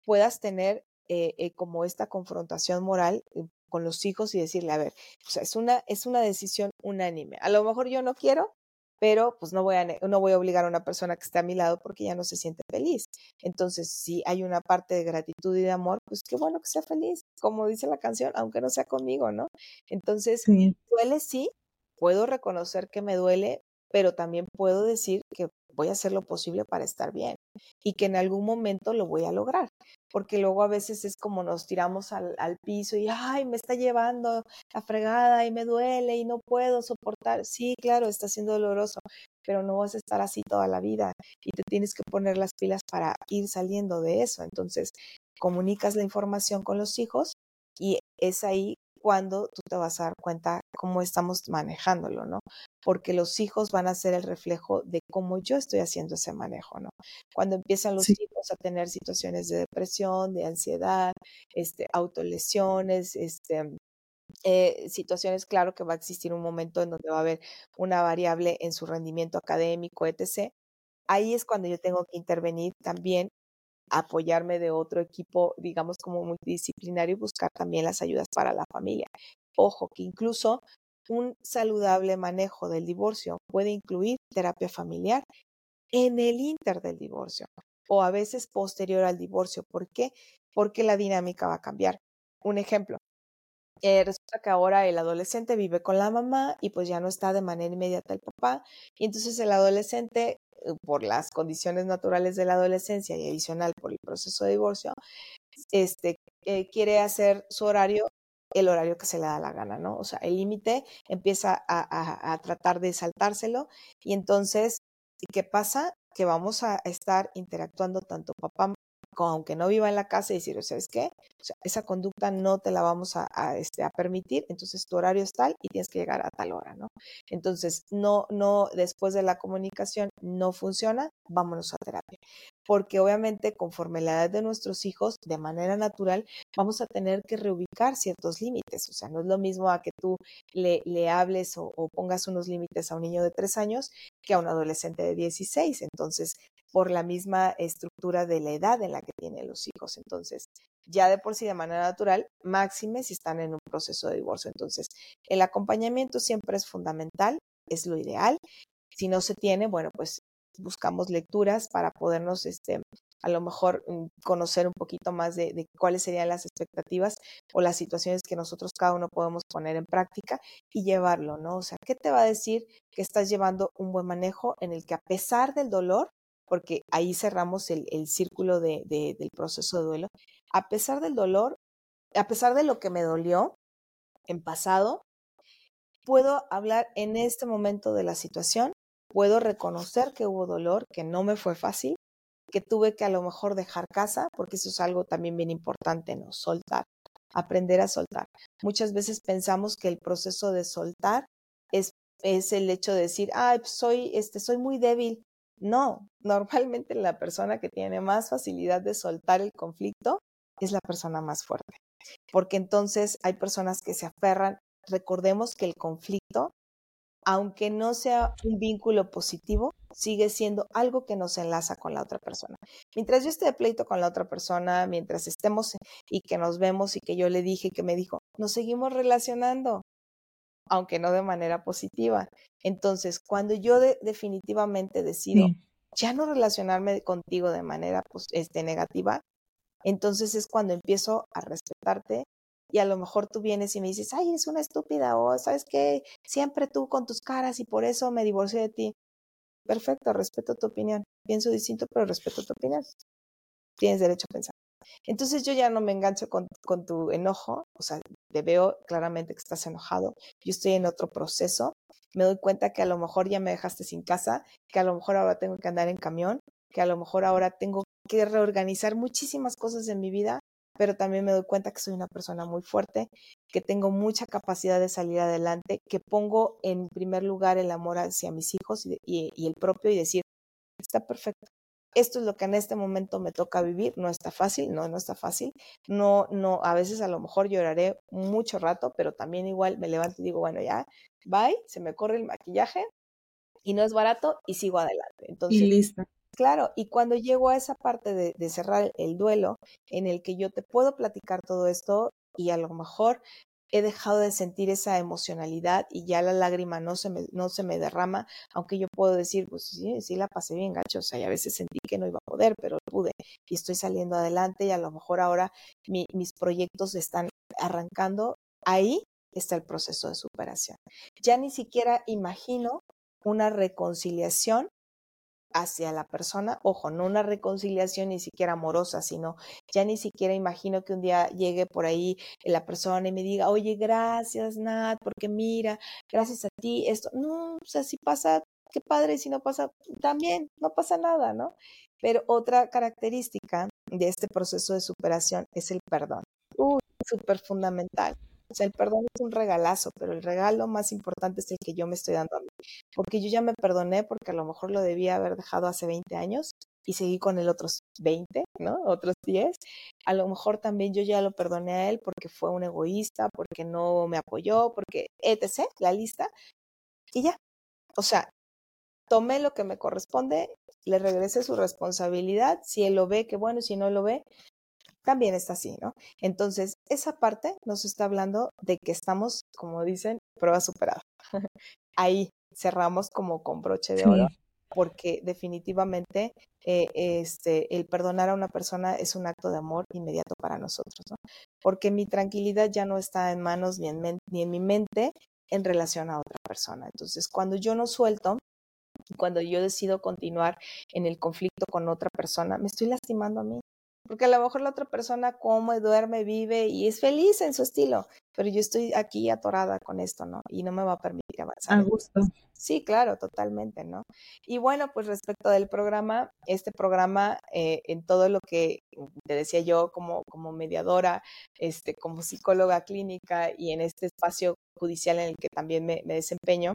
puedas tener eh, eh, como esta confrontación moral con los hijos y decirle, a ver, o sea, es una, es una decisión unánime. A lo mejor yo no quiero, pero pues no voy, a, no voy a obligar a una persona que esté a mi lado porque ya no se siente feliz. Entonces, si hay una parte de gratitud y de amor, pues qué bueno que sea feliz, como dice la canción, aunque no sea conmigo, ¿no? Entonces, duele sí, puedo reconocer que me duele, pero también puedo decir que voy a hacer lo posible para estar bien y que en algún momento lo voy a lograr, porque luego a veces es como nos tiramos al, al, piso y, ay, me está llevando la fregada y me duele y no puedo soportar. Sí, claro, está siendo doloroso, pero no vas a estar así toda la vida y te tienes que poner las pilas para ir saliendo de eso. Entonces, comunicas la información con los hijos y es ahí cuando tú te vas a dar cuenta cómo estamos manejándolo, ¿no? Porque los hijos van a ser el reflejo de cómo yo estoy haciendo ese manejo, ¿no? Cuando empiezan los hijos a tener situaciones de depresión, de ansiedad, este, autolesiones, este, eh, situaciones, claro que va a existir un momento en donde va a haber una variable en su rendimiento académico, etc. Ahí es cuando yo tengo que intervenir también apoyarme de otro equipo, digamos, como multidisciplinario y buscar también las ayudas para la familia. Ojo, que incluso un saludable manejo del divorcio puede incluir terapia familiar en el inter del divorcio o a veces posterior al divorcio. ¿Por qué? Porque la dinámica va a cambiar. Un ejemplo, eh, resulta que ahora el adolescente vive con la mamá y pues ya no está de manera inmediata el papá y entonces el adolescente eh, por las condiciones naturales de la adolescencia y adicional por el proceso de divorcio, este, eh, quiere hacer su horario el horario que se le da la gana, ¿no? O sea, el límite empieza a, a, tratar de saltárselo y entonces, ¿qué pasa? Que vamos a estar interactuando tanto papá aunque no viva en la casa y decir, ¿sabes qué? Esa conducta no te la vamos a, este, a permitir, entonces tu horario es tal y tienes que llegar a tal hora, ¿no? Entonces, no, no, después de la comunicación no funciona, vámonos a terapia. Porque obviamente conforme la edad de nuestros hijos, de manera natural, vamos a tener que reubicar ciertos límites. O sea, no es lo mismo a que tú le, le hables o, o pongas unos límites a un niño de tres años que a un adolescente de 16. Entonces, por la misma estructura de la edad en la que tienen los hijos. Entonces, ya de por sí de manera natural, máxime si están en un proceso de divorcio. Entonces, el acompañamiento siempre es fundamental, es lo ideal. Si no se tiene, bueno, pues buscamos lecturas para podernos, este, a lo mejor mm, conocer un poquito más de, de, cuáles serían las expectativas o las situaciones que nosotros cada uno podemos poner en práctica y llevarlo, ¿no? O sea, ¿qué te va a decir que estás llevando un buen manejo en el que a pesar del dolor, porque ahí cerramos el, círculo de, del proceso de duelo. A pesar del dolor, a pesar de lo que me dolió en pasado, puedo hablar en este momento de la situación, puedo reconocer que hubo dolor, que no me fue fácil, que tuve que a lo mejor dejar casa, porque eso es algo también bien importante, ¿no? Soltar, aprender a soltar. Muchas veces pensamos que el proceso de soltar es, es el hecho de decir, ay, pues soy, este, soy muy débil, no, normalmente la persona que tiene más facilidad de soltar el conflicto es la persona más fuerte, porque entonces hay personas que se aferran. Recordemos que el conflicto, aunque no sea un vínculo positivo, sigue siendo algo que nos enlaza con la otra persona. Mientras yo esté de pleito con la otra persona, mientras estemos y que nos vemos y que yo le dije que me dijo, nos seguimos relacionando aunque no de manera positiva. Entonces, cuando yo definitivamente decido ya no relacionarme contigo de manera pues, este, negativa, entonces es cuando empiezo a respetarte y a lo mejor tú vienes y me dices, ay, es una estúpida o sabes que siempre tú con tus caras y por eso me divorcié de ti. Perfecto, respeto tu opinión. Pienso distinto, pero respeto tu opinión. Tienes derecho a pensar. Entonces yo ya no me engancho con, con tu enojo, o sea, te veo claramente que estás enojado, yo estoy en otro proceso, me doy cuenta que a lo mejor ya me dejaste sin casa, que a lo mejor ahora tengo que andar en camión, que a lo mejor ahora tengo que reorganizar muchísimas cosas en mi vida, pero también me doy cuenta que soy una persona muy fuerte, que tengo mucha capacidad de salir adelante, que pongo en primer lugar el amor hacia mis hijos y, y el propio y decir, está perfecto, esto es lo que en este momento me toca vivir, no está fácil, no, no está fácil, no, no, a veces a lo mejor lloraré mucho rato, pero también igual me levanto y digo, bueno, ya, bye, se me corre el maquillaje y no es barato y sigo adelante. Entonces, y listo. Claro, y cuando llego a esa parte de, de, cerrar el duelo, en el que yo te puedo platicar todo esto y a lo mejor he dejado de sentir esa emocionalidad y ya la lágrima no se me, no se me derrama, aunque yo puedo decir, pues sí, sí la pasé bien gacho, o sea, y a veces sentí que no iba a poder, pero pude y estoy saliendo adelante y a lo mejor ahora mis proyectos están arrancando, ahí está el proceso de superación. Ya ni siquiera imagino una reconciliación hacia la persona, ojo, no una reconciliación ni siquiera amorosa, sino ya ni siquiera imagino que un día llegue por ahí la persona y me diga, oye, gracias, Nat, porque mira, gracias a ti, esto, no, o sea, si pasa, qué padre, si no pasa, también, no pasa nada, ¿no? Pero otra característica de este proceso de superación es el perdón. Uy, súper fundamental. O sea, el perdón es un regalazo, pero el regalo más importante es el que yo me estoy dando a mí. Porque yo ya me perdoné porque a lo mejor lo debía haber dejado hace 20 años y seguí con el otros 20, ¿no? Otros 10. A lo mejor también yo ya lo perdoné a él porque fue un egoísta, porque no me apoyó, porque etc., la lista. Y ya. O sea, tomé lo que me corresponde, le regresé su responsabilidad. Si él lo ve, que bueno, si no lo ve, también está así, ¿no? Entonces, esa parte nos está hablando de que estamos, como dicen, prueba superada. Ahí cerramos como con broche de oro, porque definitivamente eh, este, el perdonar a una persona es un acto de amor inmediato para nosotros, ¿no? Porque mi tranquilidad ya no está en manos ni en, ni en mi mente en relación a otra persona. Entonces, cuando yo no suelto, cuando yo decido continuar en el conflicto con otra persona, me estoy lastimando a mí. Porque a lo mejor la otra persona come, duerme, vive y es feliz en su estilo, pero yo estoy aquí atorada con esto, ¿no? Y no me va a permitir avanzar. A gusto. Sí, claro, totalmente, ¿no? Y bueno, pues respecto del programa, este programa, eh, en todo lo que te decía yo como, como mediadora, este, como psicóloga clínica y en este espacio judicial en el que también me desempeño,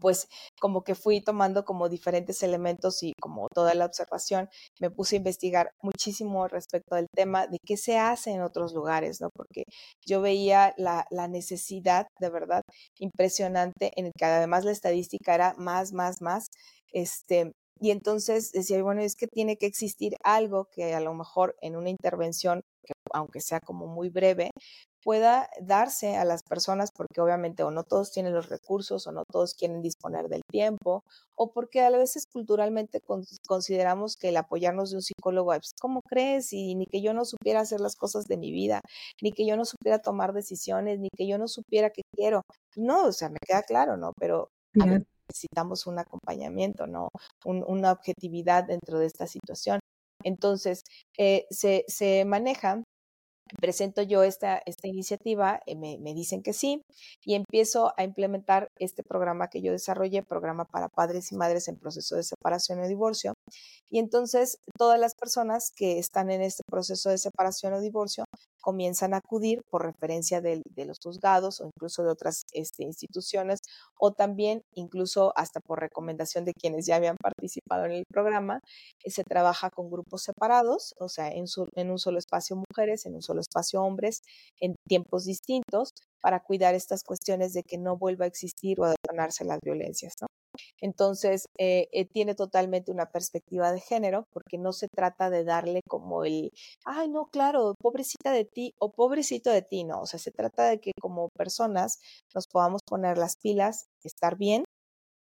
pues como que fui tomando como diferentes elementos y como toda la observación, me puse a investigar muchísimo respecto del tema de qué se hace en otros lugares, ¿no? Porque yo veía la, la necesidad de verdad impresionante en el que además la estadística era más, más, más, este, y entonces decía, bueno, es que tiene que existir algo que a lo mejor en una intervención, aunque sea como muy breve, pueda darse a las personas porque obviamente o no todos tienen los recursos o no todos quieren disponer del tiempo o porque a veces culturalmente consideramos que el apoyarnos de un psicólogo es, ¿cómo crees? Y ni que yo no supiera hacer las cosas de mi vida, ni que yo no supiera tomar decisiones, ni que yo no supiera qué quiero. No, o sea, me queda claro, ¿no? Pero necesitamos un acompañamiento, ¿no? una objetividad dentro de esta situación. Entonces, eh, se, se maneja presento yo esta, esta iniciativa, eh, me, me, dicen que sí, y empiezo a implementar este programa que yo desarrollé, programa para padres y madres en proceso de separación o divorcio. Y entonces todas las personas que están en este proceso de separación o divorcio comienzan a acudir por referencia de, los juzgados o incluso de otras este, instituciones o también incluso hasta por recomendación de quienes ya habían participado en el programa. Eh, se trabaja con grupos separados, o sea, en, en un solo espacio mujeres, en un solo espacio hombres, en tiempos distintos para cuidar estas cuestiones de que no vuelva a existir o a detonarse las violencias. Entonces, eh, eh, tiene totalmente una perspectiva de género, porque no se trata de darle como el, ay, no, claro, pobrecita de ti o pobrecito de ti, no, o sea, se trata de que como personas nos podamos poner las pilas, estar bien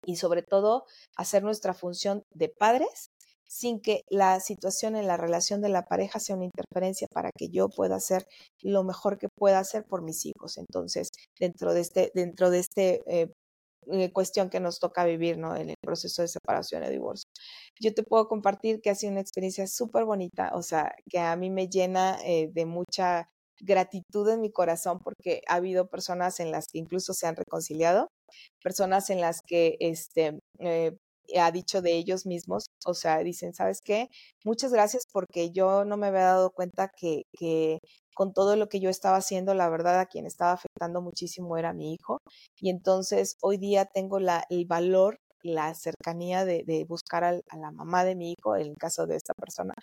y sobre todo hacer nuestra función de padres sin que la situación en la relación de la pareja sea una interferencia para que yo pueda hacer lo mejor que pueda hacer por mis hijos. Entonces, dentro de este, dentro de este eh, eh, cuestión que nos toca vivir ¿no? en el proceso de separación y divorcio. Yo te puedo compartir que ha sido una experiencia súper bonita, o sea, que a mí me llena eh, de mucha gratitud en mi corazón porque ha habido personas en las que incluso se han reconciliado, personas en las que este, ha dicho de ellos mismos, o sea, dicen, ¿sabes qué? Muchas gracias porque yo no me había dado cuenta que, que con todo lo que yo estaba haciendo, la verdad a quien estaba afectando muchísimo era mi hijo. Y entonces hoy día tengo la, el valor, la cercanía de, de buscar a la mamá de mi hijo, en el caso de esta persona.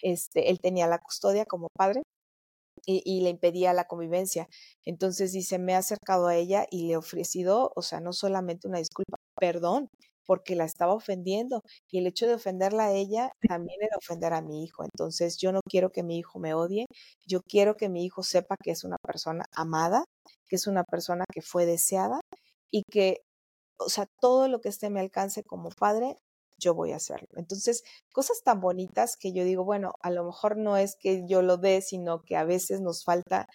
Este, él tenía la custodia como padre y, y, le impedía la convivencia. Entonces dice, me he acercado a ella y le he ofrecido, o sea, no solamente una disculpa, perdón, porque la estaba ofendiendo y el hecho de ofenderla a ella también era ofender a mi hijo. Entonces yo no quiero que mi hijo me odie, yo quiero que mi hijo sepa que es una persona amada, que es una persona que fue deseada y que, o sea, todo lo que esté a mi alcance como padre, yo voy a hacerlo. Entonces, cosas tan bonitas que yo digo, bueno, a lo mejor no es que yo lo dé, sino que a veces nos falta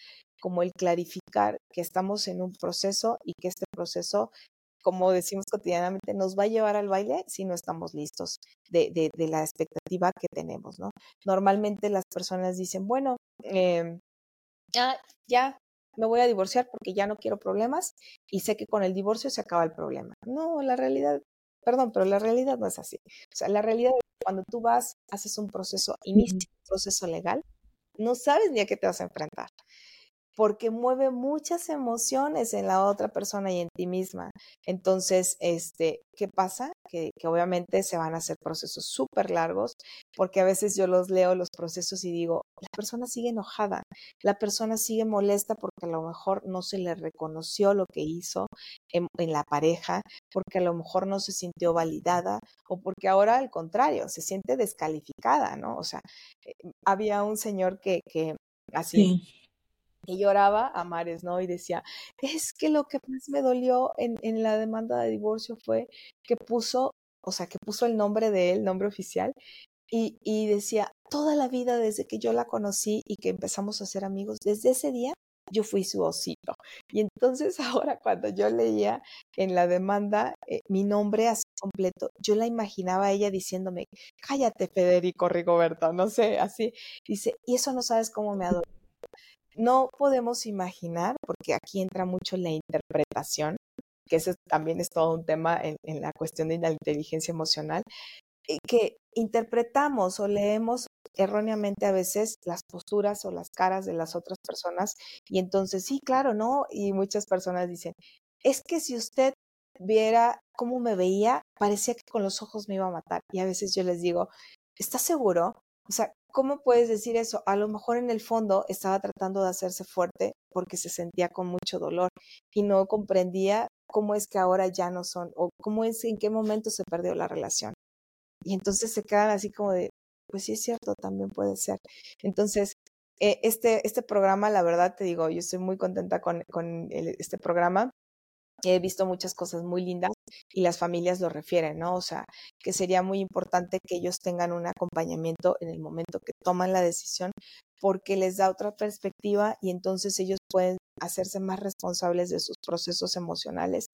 como el clarificar que estamos en un proceso y que este proceso, como decimos cotidianamente, nos va a llevar al baile si no estamos listos de, de, la expectativa que tenemos, ¿no? Normalmente las personas dicen, bueno, eh, ya, ya me voy a divorciar porque ya no quiero problemas y sé que con el divorcio se acaba el problema. No, la realidad, perdón, pero la realidad no es así. O sea, la realidad es que cuando tú vas, haces un proceso, inicia un proceso legal, no sabes ni a qué te vas a enfrentar porque mueve muchas emociones en la otra persona y en ti misma. Entonces, este, ¿qué pasa? Que, que obviamente se van a hacer procesos súper largos, porque a veces yo los leo los procesos y digo, la persona sigue enojada, la persona sigue molesta porque a lo mejor no se le reconoció lo que hizo en, en la pareja, porque a lo mejor no se sintió validada o porque ahora al contrario, se siente descalificada, ¿no? O sea, eh, había un señor que, que así... Sí y lloraba a mares, ¿no? Y decía, es que lo que más me dolió en, en, la demanda de divorcio fue que puso, o sea, que puso el nombre de él, nombre oficial, y, y decía, toda la vida desde que yo la conocí y que empezamos a ser amigos, desde ese día yo fui su osito. Y entonces ahora cuando yo leía en la demanda eh, mi nombre así completo, yo la imaginaba ella diciéndome, cállate Federico Rigoberto, no sé, así. Dice, y eso no sabes cómo me adoro no podemos imaginar, porque aquí entra mucho la interpretación, que ese también es todo un tema en, la cuestión de la inteligencia emocional, eh, que interpretamos o leemos erróneamente a veces las posturas o las caras de las otras personas y entonces sí, claro, ¿no? Y muchas personas dicen, es que si usted viera cómo me veía, parecía que con los ojos me iba a matar. Y a veces yo les digo, ¿estás seguro? O sea, ¿cómo puedes decir eso? A lo mejor en el fondo estaba tratando de hacerse fuerte porque se sentía con mucho dolor y no comprendía cómo es que ahora ya no son o cómo es en qué momento se perdió la relación. Y entonces se quedan así como de, pues sí es cierto, también puede ser. Entonces, eh, este, este programa, la verdad te digo, yo estoy muy contenta con, con este programa he visto muchas cosas muy lindas y las familias lo refieren, ¿no? O sea, que sería muy importante que ellos tengan un acompañamiento en el momento que toman la decisión porque les da otra perspectiva y entonces ellos pueden hacerse más responsables de sus procesos emocionales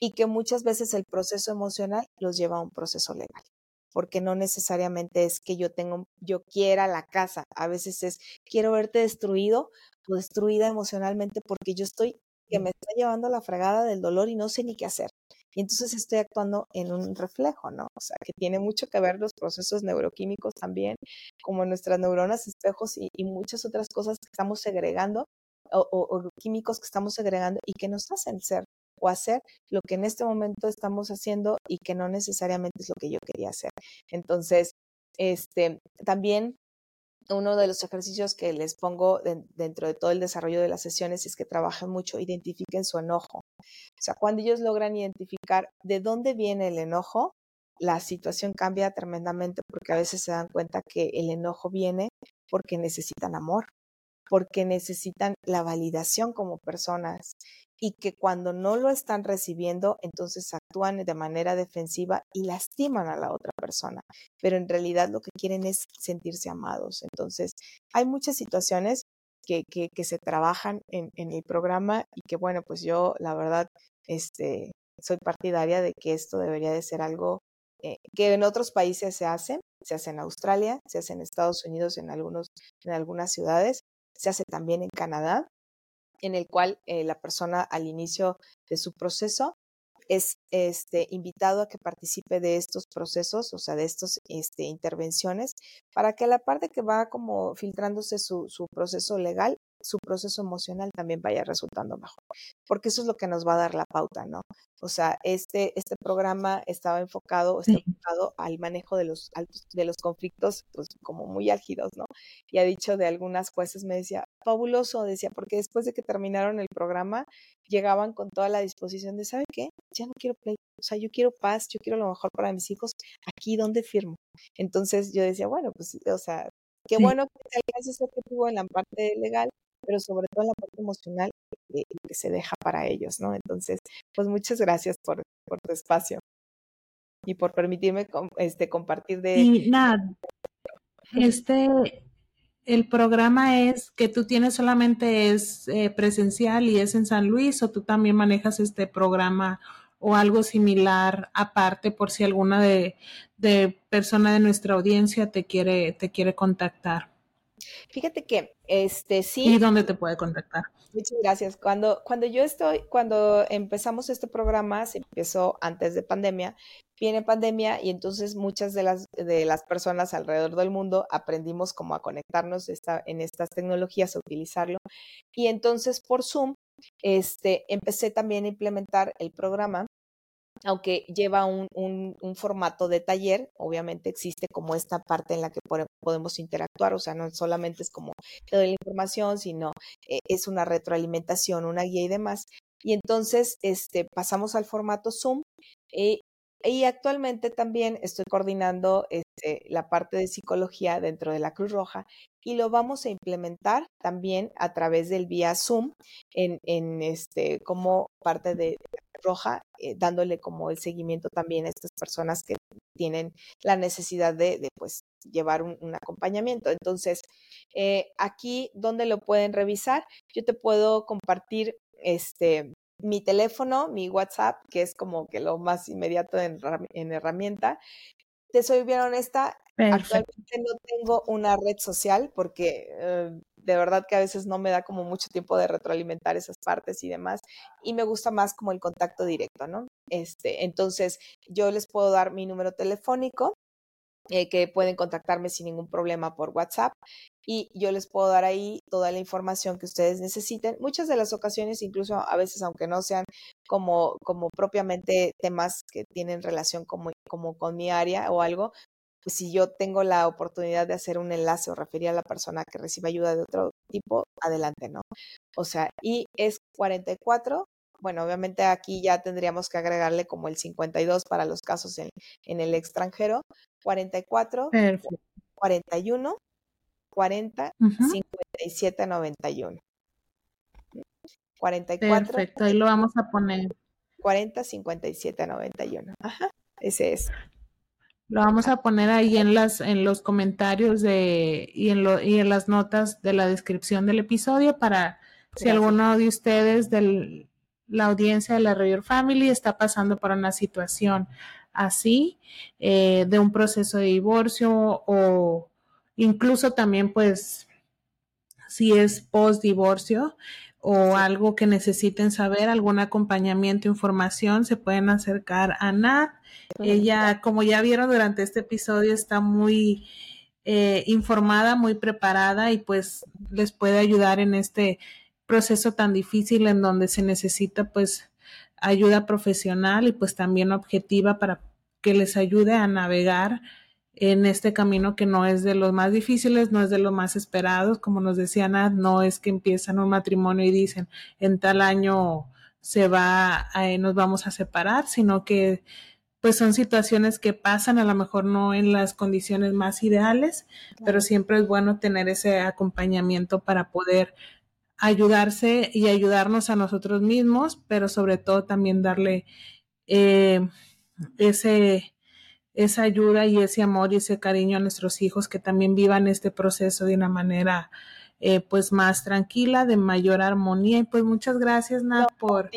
y que muchas veces el proceso emocional los lleva a un proceso legal porque no necesariamente es que yo tengo, yo quiera la casa, a veces es quiero verte destruido o destruida emocionalmente porque yo estoy que me está llevando la fregada del dolor y no sé ni qué hacer. Y entonces estoy actuando en un reflejo, ¿no? O sea, que tiene mucho que ver los procesos neuroquímicos también, como nuestras neuronas espejos y, muchas otras cosas que estamos segregando o, o, químicos que estamos segregando y que nos hacen ser o hacer lo que en este momento estamos haciendo y que no necesariamente es lo que yo quería hacer. Entonces, este, también uno de los ejercicios que les pongo dentro de todo el desarrollo de las sesiones es que trabajen mucho, identifiquen su enojo. O sea, cuando ellos logran identificar de dónde viene el enojo, la situación cambia tremendamente porque a veces se dan cuenta que el enojo viene porque necesitan amor, porque necesitan la validación como personas y que cuando no lo están recibiendo, entonces actúan de manera defensiva y lastiman a la otra persona, pero en realidad lo que quieren es sentirse amados. Entonces, hay muchas situaciones que, que, se trabajan en, en, el programa y que, bueno, pues yo, la verdad, este, soy partidaria de que esto debería de ser algo eh, que en otros países se hace, se hace en Australia, se hace en Estados Unidos, en, algunos, en algunas ciudades, se hace también en Canadá en el cual eh, la persona al inicio de su proceso es este, invitado a que participe de estos procesos, o sea, de estas este, intervenciones, para que a la parte que va como filtrándose su, su proceso legal, su proceso emocional también vaya resultando mejor, porque eso es lo que nos va a dar la pauta, ¿no? O sea, este, este programa estaba enfocado, está enfocado al manejo de los, de los conflictos, pues como muy álgidos, ¿no? Y ha dicho de algunas jueces, me decía, fabuloso, decía, porque después de que terminaron el programa, llegaban con toda la disposición de, ¿sabe qué? Ya no quiero play, o sea, yo quiero paz, yo quiero lo mejor para mis hijos, aquí donde firmo. Entonces yo decía, bueno, pues, o sea, qué bueno que se alcance ese objetivo en la parte legal, pero sobre todo la parte emocional que, se deja para ellos, ¿no? Entonces, pues muchas gracias por, por tu espacio y por permitirme este, compartir de... Y nada, este, el programa es que tú tienes solamente es eh, presencial y es en San Luis o tú también manejas este programa o algo similar aparte por si alguna de, de persona de nuestra audiencia te quiere, te quiere contactar. Fíjate que este sí. ¿Y dónde te puede contactar? Muchas gracias. Cuando, cuando yo estoy, cuando empezamos este programa, se empezó antes de pandemia, viene pandemia y entonces muchas de las, de las personas alrededor del mundo aprendimos cómo a conectarnos esta, en estas tecnologías, a utilizarlo. Y entonces por Zoom, este, empecé también a implementar el programa aunque lleva un, formato de taller, obviamente existe como esta parte en la que podemos interactuar, o sea, no solamente es como te doy la información, sino eh, es una retroalimentación, una guía y demás. Y entonces este, pasamos al formato Zoom eh, y actualmente también estoy coordinando este, la parte de psicología dentro de la Cruz Roja y lo vamos a implementar también a través del vía Zoom en, en este, como parte de Roja, eh, dándole como el seguimiento también a estas personas que tienen la necesidad de, pues, llevar un, acompañamiento. Entonces, eh, aquí donde lo pueden revisar, yo te puedo compartir este mi teléfono, mi WhatsApp, que es como que lo más inmediato en, herramienta. Te soy bien honesta, actualmente no tengo una red social porque eh, de verdad que a veces no me da como mucho tiempo de retroalimentar esas partes y demás, y me gusta más como el contacto directo, ¿no? Este, entonces, yo les puedo dar mi número telefónico, eh, que pueden contactarme sin ningún problema por WhatsApp y yo les puedo dar ahí toda la información que ustedes necesiten. Muchas de las ocasiones, incluso a veces, aunque no sean como, como propiamente temas que tienen relación como, como con mi área o algo, pues si yo tengo la oportunidad de hacer un enlace o referir a la persona que recibe ayuda de otro tipo, adelante, ¿no? O sea, y es 44 bueno, obviamente aquí ya tendríamos que agregarle como el 52 para los casos en, en el extranjero, 44, 41, 40, 57, 91. 44. Perfecto, ahí lo vamos a poner. 40, 57, 91. Ajá, ese es. Lo vamos a poner ahí en las en los comentarios de y en lo, y en las notas de la descripción del episodio para si alguno de ustedes de la audiencia de la Royal Family está pasando por una situación así eh, de un proceso de divorcio o incluso también pues si es post divorcio o algo que necesiten saber, algún acompañamiento, información, se pueden acercar a Nat. Ella, como ya vieron durante este episodio, está muy eh, informada, muy preparada y pues les puede ayudar en este proceso tan difícil en donde se necesita pues ayuda profesional y pues también objetiva para que les ayude a navegar en este camino que no es de los más difíciles, no es de los más esperados, como nos decía Nat, no es que empiezan un matrimonio y dicen en tal año se va, eh, nos vamos a separar, sino que pues son situaciones que pasan, a lo mejor no en las condiciones más ideales, pero siempre es bueno tener ese acompañamiento para poder ayudarse y ayudarnos a nosotros mismos, pero sobre todo también darle eh, ese esa ayuda y ese amor y ese cariño a nuestros hijos que también vivan este proceso de una manera eh, pues más tranquila, de mayor armonía. Y pues muchas gracias, Nat, por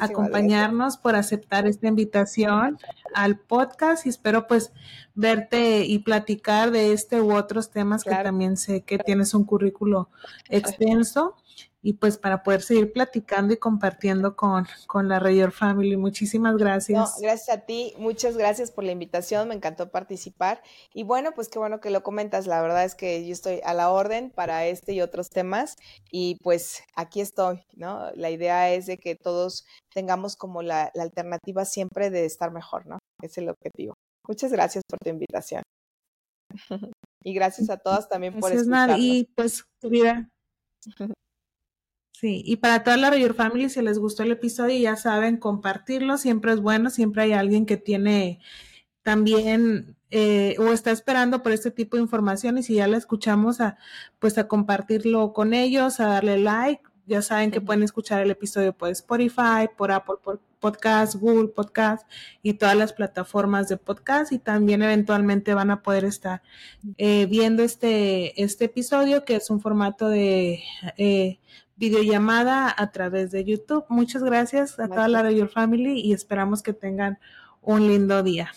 acompañarnos, por aceptar esta invitación al podcast. Y espero pues verte y platicar de este u otros temas que también sé que tienes un currículo extenso y pues para poder seguir platicando y compartiendo con, con la Rayor Family. Muchísimas gracias. gracias a ti, muchas gracias por la invitación, me encantó participar y bueno, pues qué bueno que lo comentas, la verdad es que yo estoy a la orden para este y otros temas y pues aquí estoy, ¿no? La idea es de que todos tengamos como la, alternativa siempre de estar mejor, ¿no? Es el objetivo. Muchas gracias por tu invitación. y gracias a todas también por escucharnos. Y pues, querida, Sí, y para toda la Rayor Family, si les gustó el episodio, ya saben, compartirlo, siempre es bueno, siempre hay alguien que tiene también eh, o está esperando por este tipo de información y si ya la escuchamos, a, pues a compartirlo con ellos, a darle like. Ya saben que pueden escuchar el episodio por Spotify, por Apple Podcast, Google Podcast y todas las plataformas de podcast y también eventualmente van a poder estar eh, viendo este, este episodio que es un formato de eh, videollamada a través de YouTube. Muchas gracias a toda la de Your Family y esperamos que tengan un lindo día.